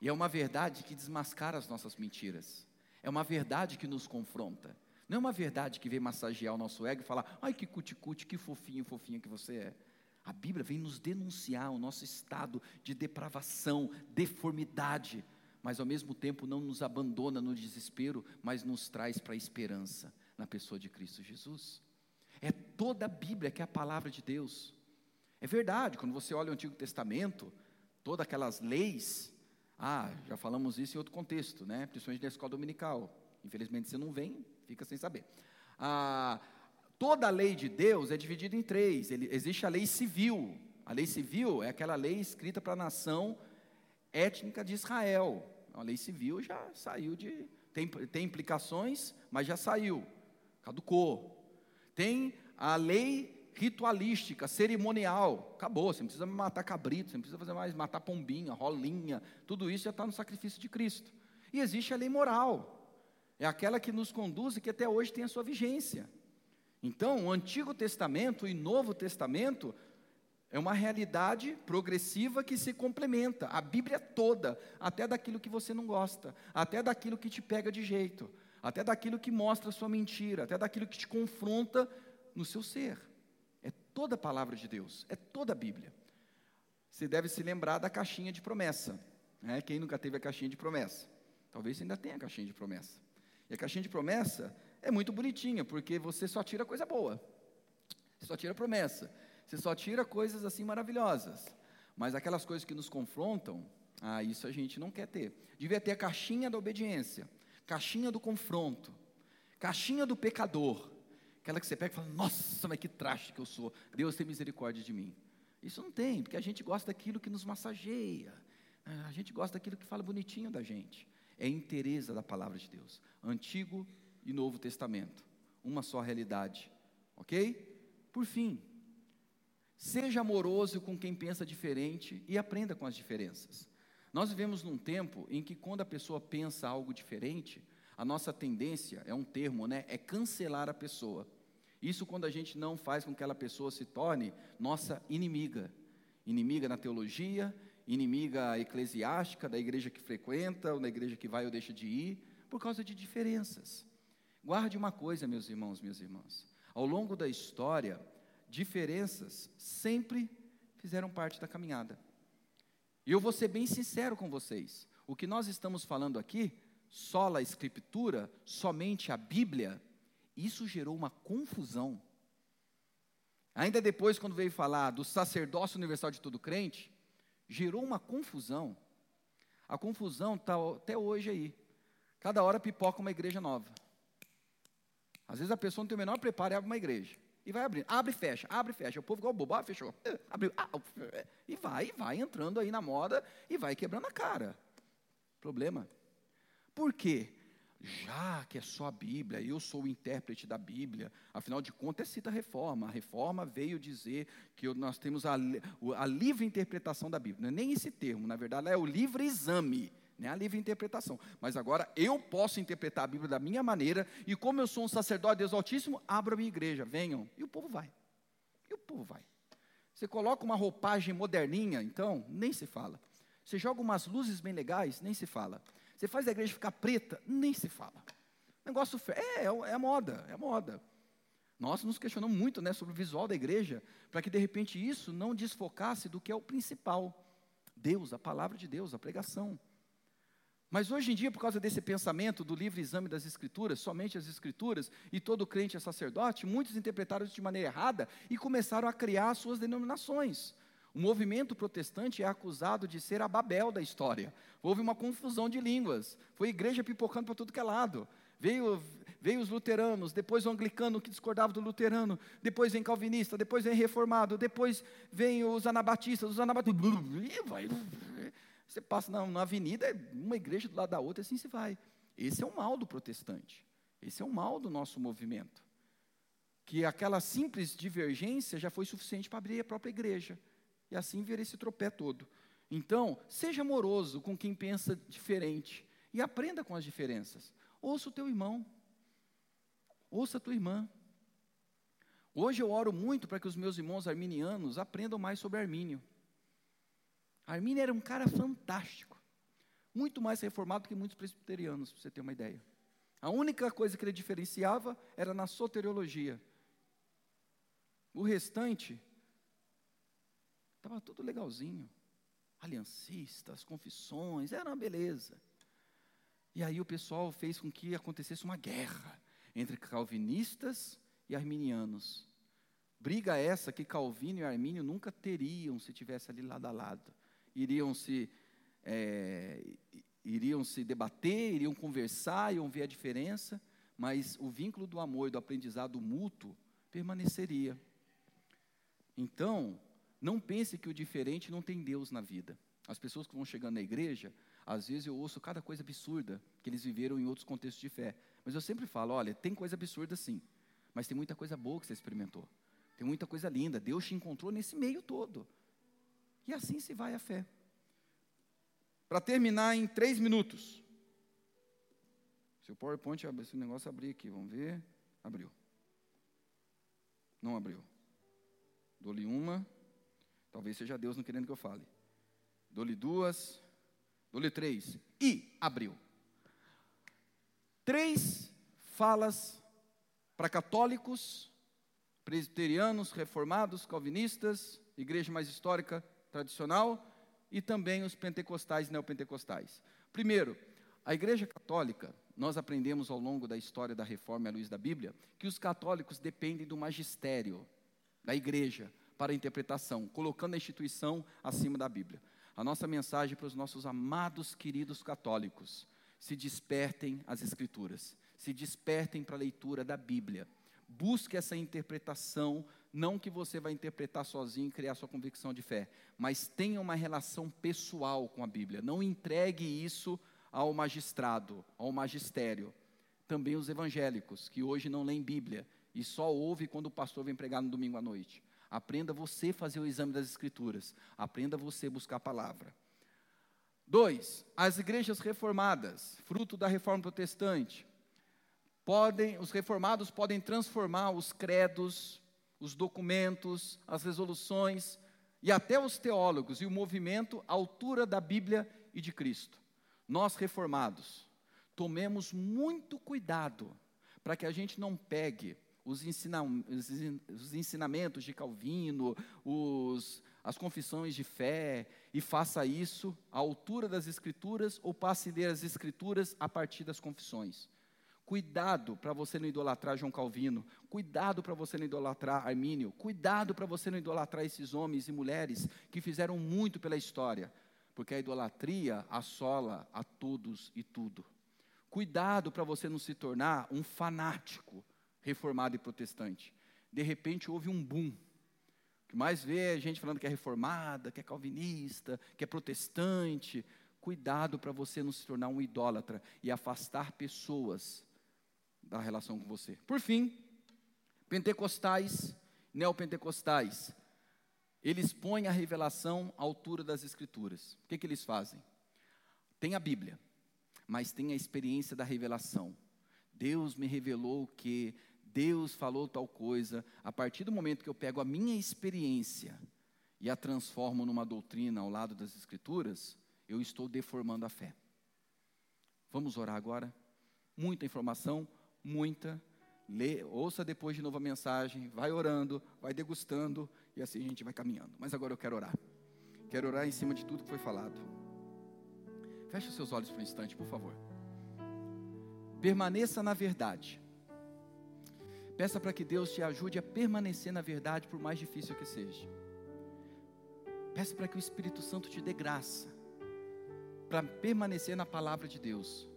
E é uma verdade que desmascara as nossas mentiras. É uma verdade que nos confronta. Não é uma verdade que vem massagear o nosso ego e falar, ai que cuticute, que fofinho, fofinho que você é. A Bíblia vem nos denunciar o nosso estado de depravação, deformidade, mas ao mesmo tempo não nos abandona no desespero, mas nos traz para a esperança na pessoa de Cristo Jesus. É toda a Bíblia que é a palavra de Deus. É verdade, quando você olha o Antigo Testamento, todas aquelas leis, ah, já falamos isso em outro contexto, né? Principalmente na escola dominical. Infelizmente você não vem, fica sem saber. Ah, Toda a lei de Deus é dividida em três. Ele, existe a lei civil. A lei civil é aquela lei escrita para a nação étnica de Israel. A lei civil já saiu de. Tem, tem implicações, mas já saiu. Caducou. Tem a lei ritualística, cerimonial. Acabou. Você não precisa matar cabrito, você não precisa fazer mais matar pombinha, rolinha. Tudo isso já está no sacrifício de Cristo. E existe a lei moral. É aquela que nos conduz e que até hoje tem a sua vigência. Então, o Antigo Testamento e Novo Testamento é uma realidade progressiva que se complementa. A Bíblia toda, até daquilo que você não gosta, até daquilo que te pega de jeito, até daquilo que mostra sua mentira, até daquilo que te confronta no seu ser. É toda a palavra de Deus, é toda a Bíblia. Você deve se lembrar da caixinha de promessa. Né? Quem nunca teve a caixinha de promessa? Talvez você ainda tenha a caixinha de promessa. E a caixinha de promessa é muito bonitinha, porque você só tira coisa boa, você só tira promessa, você só tira coisas assim maravilhosas, mas aquelas coisas que nos confrontam, Ah, isso a gente não quer ter. Devia ter a caixinha da obediência, caixinha do confronto, caixinha do pecador. Aquela que você pega e fala, nossa, mas que traste que eu sou. Deus tem misericórdia de mim. Isso não tem, porque a gente gosta daquilo que nos massageia. Ah, a gente gosta daquilo que fala bonitinho da gente. É interesa da palavra de Deus. Antigo e Novo Testamento. Uma só realidade. Ok? Por fim, seja amoroso com quem pensa diferente e aprenda com as diferenças. Nós vivemos num tempo em que quando a pessoa pensa algo diferente, a nossa tendência, é um termo, né, é cancelar a pessoa. Isso quando a gente não faz com que aquela pessoa se torne nossa inimiga. Inimiga na teologia, inimiga eclesiástica, da igreja que frequenta, ou da igreja que vai ou deixa de ir, por causa de diferenças. Guarde uma coisa, meus irmãos, minhas irmãs. Ao longo da história, diferenças sempre fizeram parte da caminhada. E eu vou ser bem sincero com vocês. O que nós estamos falando aqui, sola a escritura, somente a Bíblia, isso gerou uma confusão. Ainda depois, quando veio falar do sacerdócio universal de todo crente, gerou uma confusão. A confusão está até hoje aí. Cada hora pipoca uma igreja nova. Às vezes a pessoa não tem o menor preparo e abre uma igreja. E vai abrindo. Abre e fecha, abre e fecha. O povo igual bobo, ah, fechou. Abriu. Ah, e vai, vai entrando aí na moda e vai quebrando a cara. Problema. Por quê? Já que é só a Bíblia, eu sou o intérprete da Bíblia, afinal de contas, é cita a reforma. A reforma veio dizer que nós temos a, a livre interpretação da Bíblia. Não é nem esse termo, na verdade, é o livre exame nem a livre interpretação. Mas agora eu posso interpretar a Bíblia da minha maneira, e como eu sou um sacerdote de Deus Altíssimo, abro a minha igreja, venham. E o povo vai. E o povo vai. Você coloca uma roupagem moderninha, então, nem se fala. Você joga umas luzes bem legais, nem se fala. Você faz a igreja ficar preta, nem se fala. Negócio é, é, é moda, é moda. Nós nos questionamos muito né, sobre o visual da igreja, para que de repente isso não desfocasse do que é o principal: Deus, a palavra de Deus, a pregação. Mas hoje em dia, por causa desse pensamento do livre exame das Escrituras, somente as Escrituras, e todo crente é sacerdote, muitos interpretaram isso de maneira errada e começaram a criar suas denominações. O movimento protestante é acusado de ser a Babel da história. Houve uma confusão de línguas, foi igreja pipocando para tudo que é lado. Veio, veio os luteranos, depois o anglicano que discordava do luterano, depois vem calvinista, depois vem reformado, depois vem os anabatistas, os anabatistas, você passa na, na avenida, é uma igreja do lado da outra, assim se vai. Esse é o mal do protestante. Esse é o mal do nosso movimento. Que aquela simples divergência já foi suficiente para abrir a própria igreja. E assim vir esse tropé todo. Então, seja amoroso com quem pensa diferente. E aprenda com as diferenças. Ouça o teu irmão. Ouça a tua irmã. Hoje eu oro muito para que os meus irmãos arminianos aprendam mais sobre Armínio. Arminio era um cara fantástico. Muito mais reformado que muitos presbiterianos, para você ter uma ideia. A única coisa que ele diferenciava era na soteriologia. O restante estava tudo legalzinho. Aliancistas, confissões, era uma beleza. E aí o pessoal fez com que acontecesse uma guerra entre calvinistas e arminianos. Briga essa que Calvino e Armínio nunca teriam se tivesse ali lado a lado iriam se, é, iriam se debater, iriam conversar, iam ver a diferença, mas o vínculo do amor e do aprendizado mútuo permaneceria. Então, não pense que o diferente não tem Deus na vida. As pessoas que vão chegando na igreja, às vezes eu ouço cada coisa absurda que eles viveram em outros contextos de fé. Mas eu sempre falo: olha, tem coisa absurda sim, mas tem muita coisa boa que você experimentou. Tem muita coisa linda. Deus te encontrou nesse meio todo. E assim se vai a fé. Para terminar em três minutos. Se o PowerPoint, se o negócio abrir aqui, vamos ver. Abriu. Não abriu. Dou-lhe uma. Talvez seja Deus não querendo que eu fale. Dou-lhe duas. Dou-lhe três. E abriu. Três falas para católicos, presbiterianos, reformados, calvinistas, igreja mais histórica, tradicional e também os pentecostais e neopentecostais. Primeiro, a Igreja Católica, nós aprendemos ao longo da história da reforma à luz da Bíblia, que os católicos dependem do magistério da Igreja para a interpretação, colocando a instituição acima da Bíblia. a nossa mensagem para os nossos amados queridos católicos: se despertem as Escrituras, se despertem para a leitura da Bíblia. Busque essa interpretação, não que você vai interpretar sozinho e criar sua convicção de fé, mas tenha uma relação pessoal com a Bíblia. Não entregue isso ao magistrado, ao magistério. Também os evangélicos, que hoje não leem Bíblia e só ouve quando o pastor vem pregar no domingo à noite. Aprenda você fazer o exame das Escrituras. Aprenda você buscar a palavra. Dois, as igrejas reformadas, fruto da reforma protestante, podem, os reformados podem transformar os credos, os documentos, as resoluções e até os teólogos e o movimento à altura da Bíblia e de Cristo. Nós reformados, tomemos muito cuidado para que a gente não pegue os, ensina, os ensinamentos de Calvino, os, as confissões de fé, e faça isso à altura das Escrituras ou passe ler as Escrituras a partir das confissões. Cuidado para você não idolatrar João Calvino, cuidado para você não idolatrar Armínio, cuidado para você não idolatrar esses homens e mulheres que fizeram muito pela história, porque a idolatria assola a todos e tudo. Cuidado para você não se tornar um fanático reformado e protestante. De repente houve um boom. O que mais vê é gente falando que é reformada, que é calvinista, que é protestante. Cuidado para você não se tornar um idólatra e afastar pessoas da relação com você. Por fim, pentecostais, neopentecostais, eles põem a revelação à altura das escrituras. O que, que eles fazem? Tem a Bíblia, mas tem a experiência da revelação. Deus me revelou que Deus falou tal coisa, a partir do momento que eu pego a minha experiência e a transformo numa doutrina ao lado das Escrituras, eu estou deformando a fé. Vamos orar agora? Muita informação, muita. Lê, ouça depois de novo a mensagem, vai orando, vai degustando e assim a gente vai caminhando. Mas agora eu quero orar. Quero orar em cima de tudo que foi falado. Feche seus olhos por um instante, por favor. Permaneça na verdade. Peça para que Deus te ajude a permanecer na verdade, por mais difícil que seja. Peça para que o Espírito Santo te dê graça para permanecer na palavra de Deus,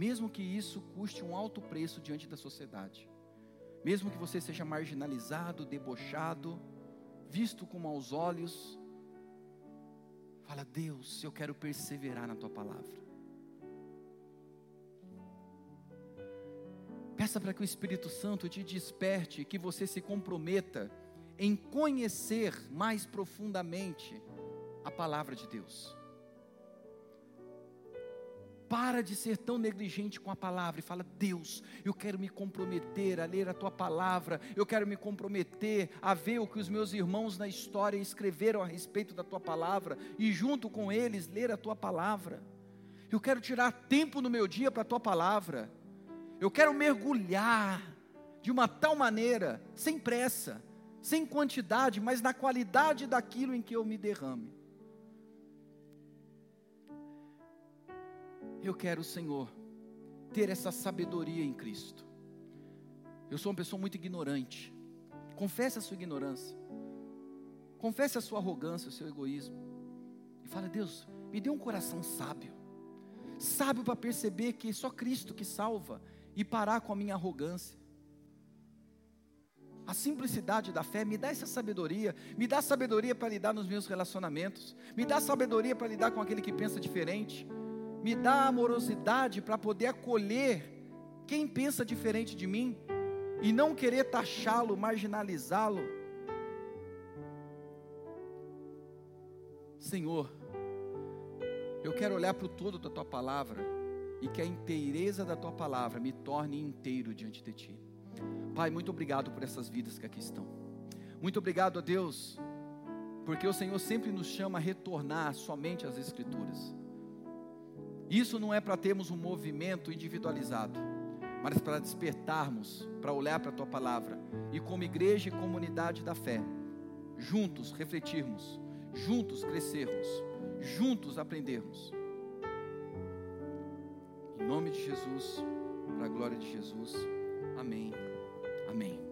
mesmo que isso custe um alto preço diante da sociedade, mesmo que você seja marginalizado, debochado, visto com maus olhos. Fala, Deus, eu quero perseverar na tua palavra. Peça para que o Espírito Santo te desperte, que você se comprometa em conhecer mais profundamente a palavra de Deus. Para de ser tão negligente com a palavra e fala: Deus, eu quero me comprometer a ler a tua palavra, eu quero me comprometer a ver o que os meus irmãos na história escreveram a respeito da tua palavra e, junto com eles, ler a tua palavra. Eu quero tirar tempo no meu dia para a tua palavra. Eu quero mergulhar de uma tal maneira, sem pressa, sem quantidade, mas na qualidade daquilo em que eu me derrame. Eu quero, Senhor, ter essa sabedoria em Cristo. Eu sou uma pessoa muito ignorante. Confesse a sua ignorância. Confesse a sua arrogância, o seu egoísmo. E fala, Deus, me dê um coração sábio. Sábio para perceber que só Cristo que salva e parar com a minha arrogância. A simplicidade da fé me dá essa sabedoria, me dá sabedoria para lidar nos meus relacionamentos, me dá sabedoria para lidar com aquele que pensa diferente, me dá amorosidade para poder acolher quem pensa diferente de mim e não querer taxá-lo, marginalizá-lo. Senhor, eu quero olhar para o todo da tua palavra e que a inteireza da tua palavra me torne inteiro diante de ti. Pai, muito obrigado por essas vidas que aqui estão. Muito obrigado a Deus, porque o Senhor sempre nos chama a retornar somente às Escrituras. Isso não é para termos um movimento individualizado, mas para despertarmos, para olhar para a tua palavra e, como igreja e comunidade da fé, juntos refletirmos, juntos crescermos, juntos aprendermos nome de Jesus, para a glória de Jesus. Amém. Amém.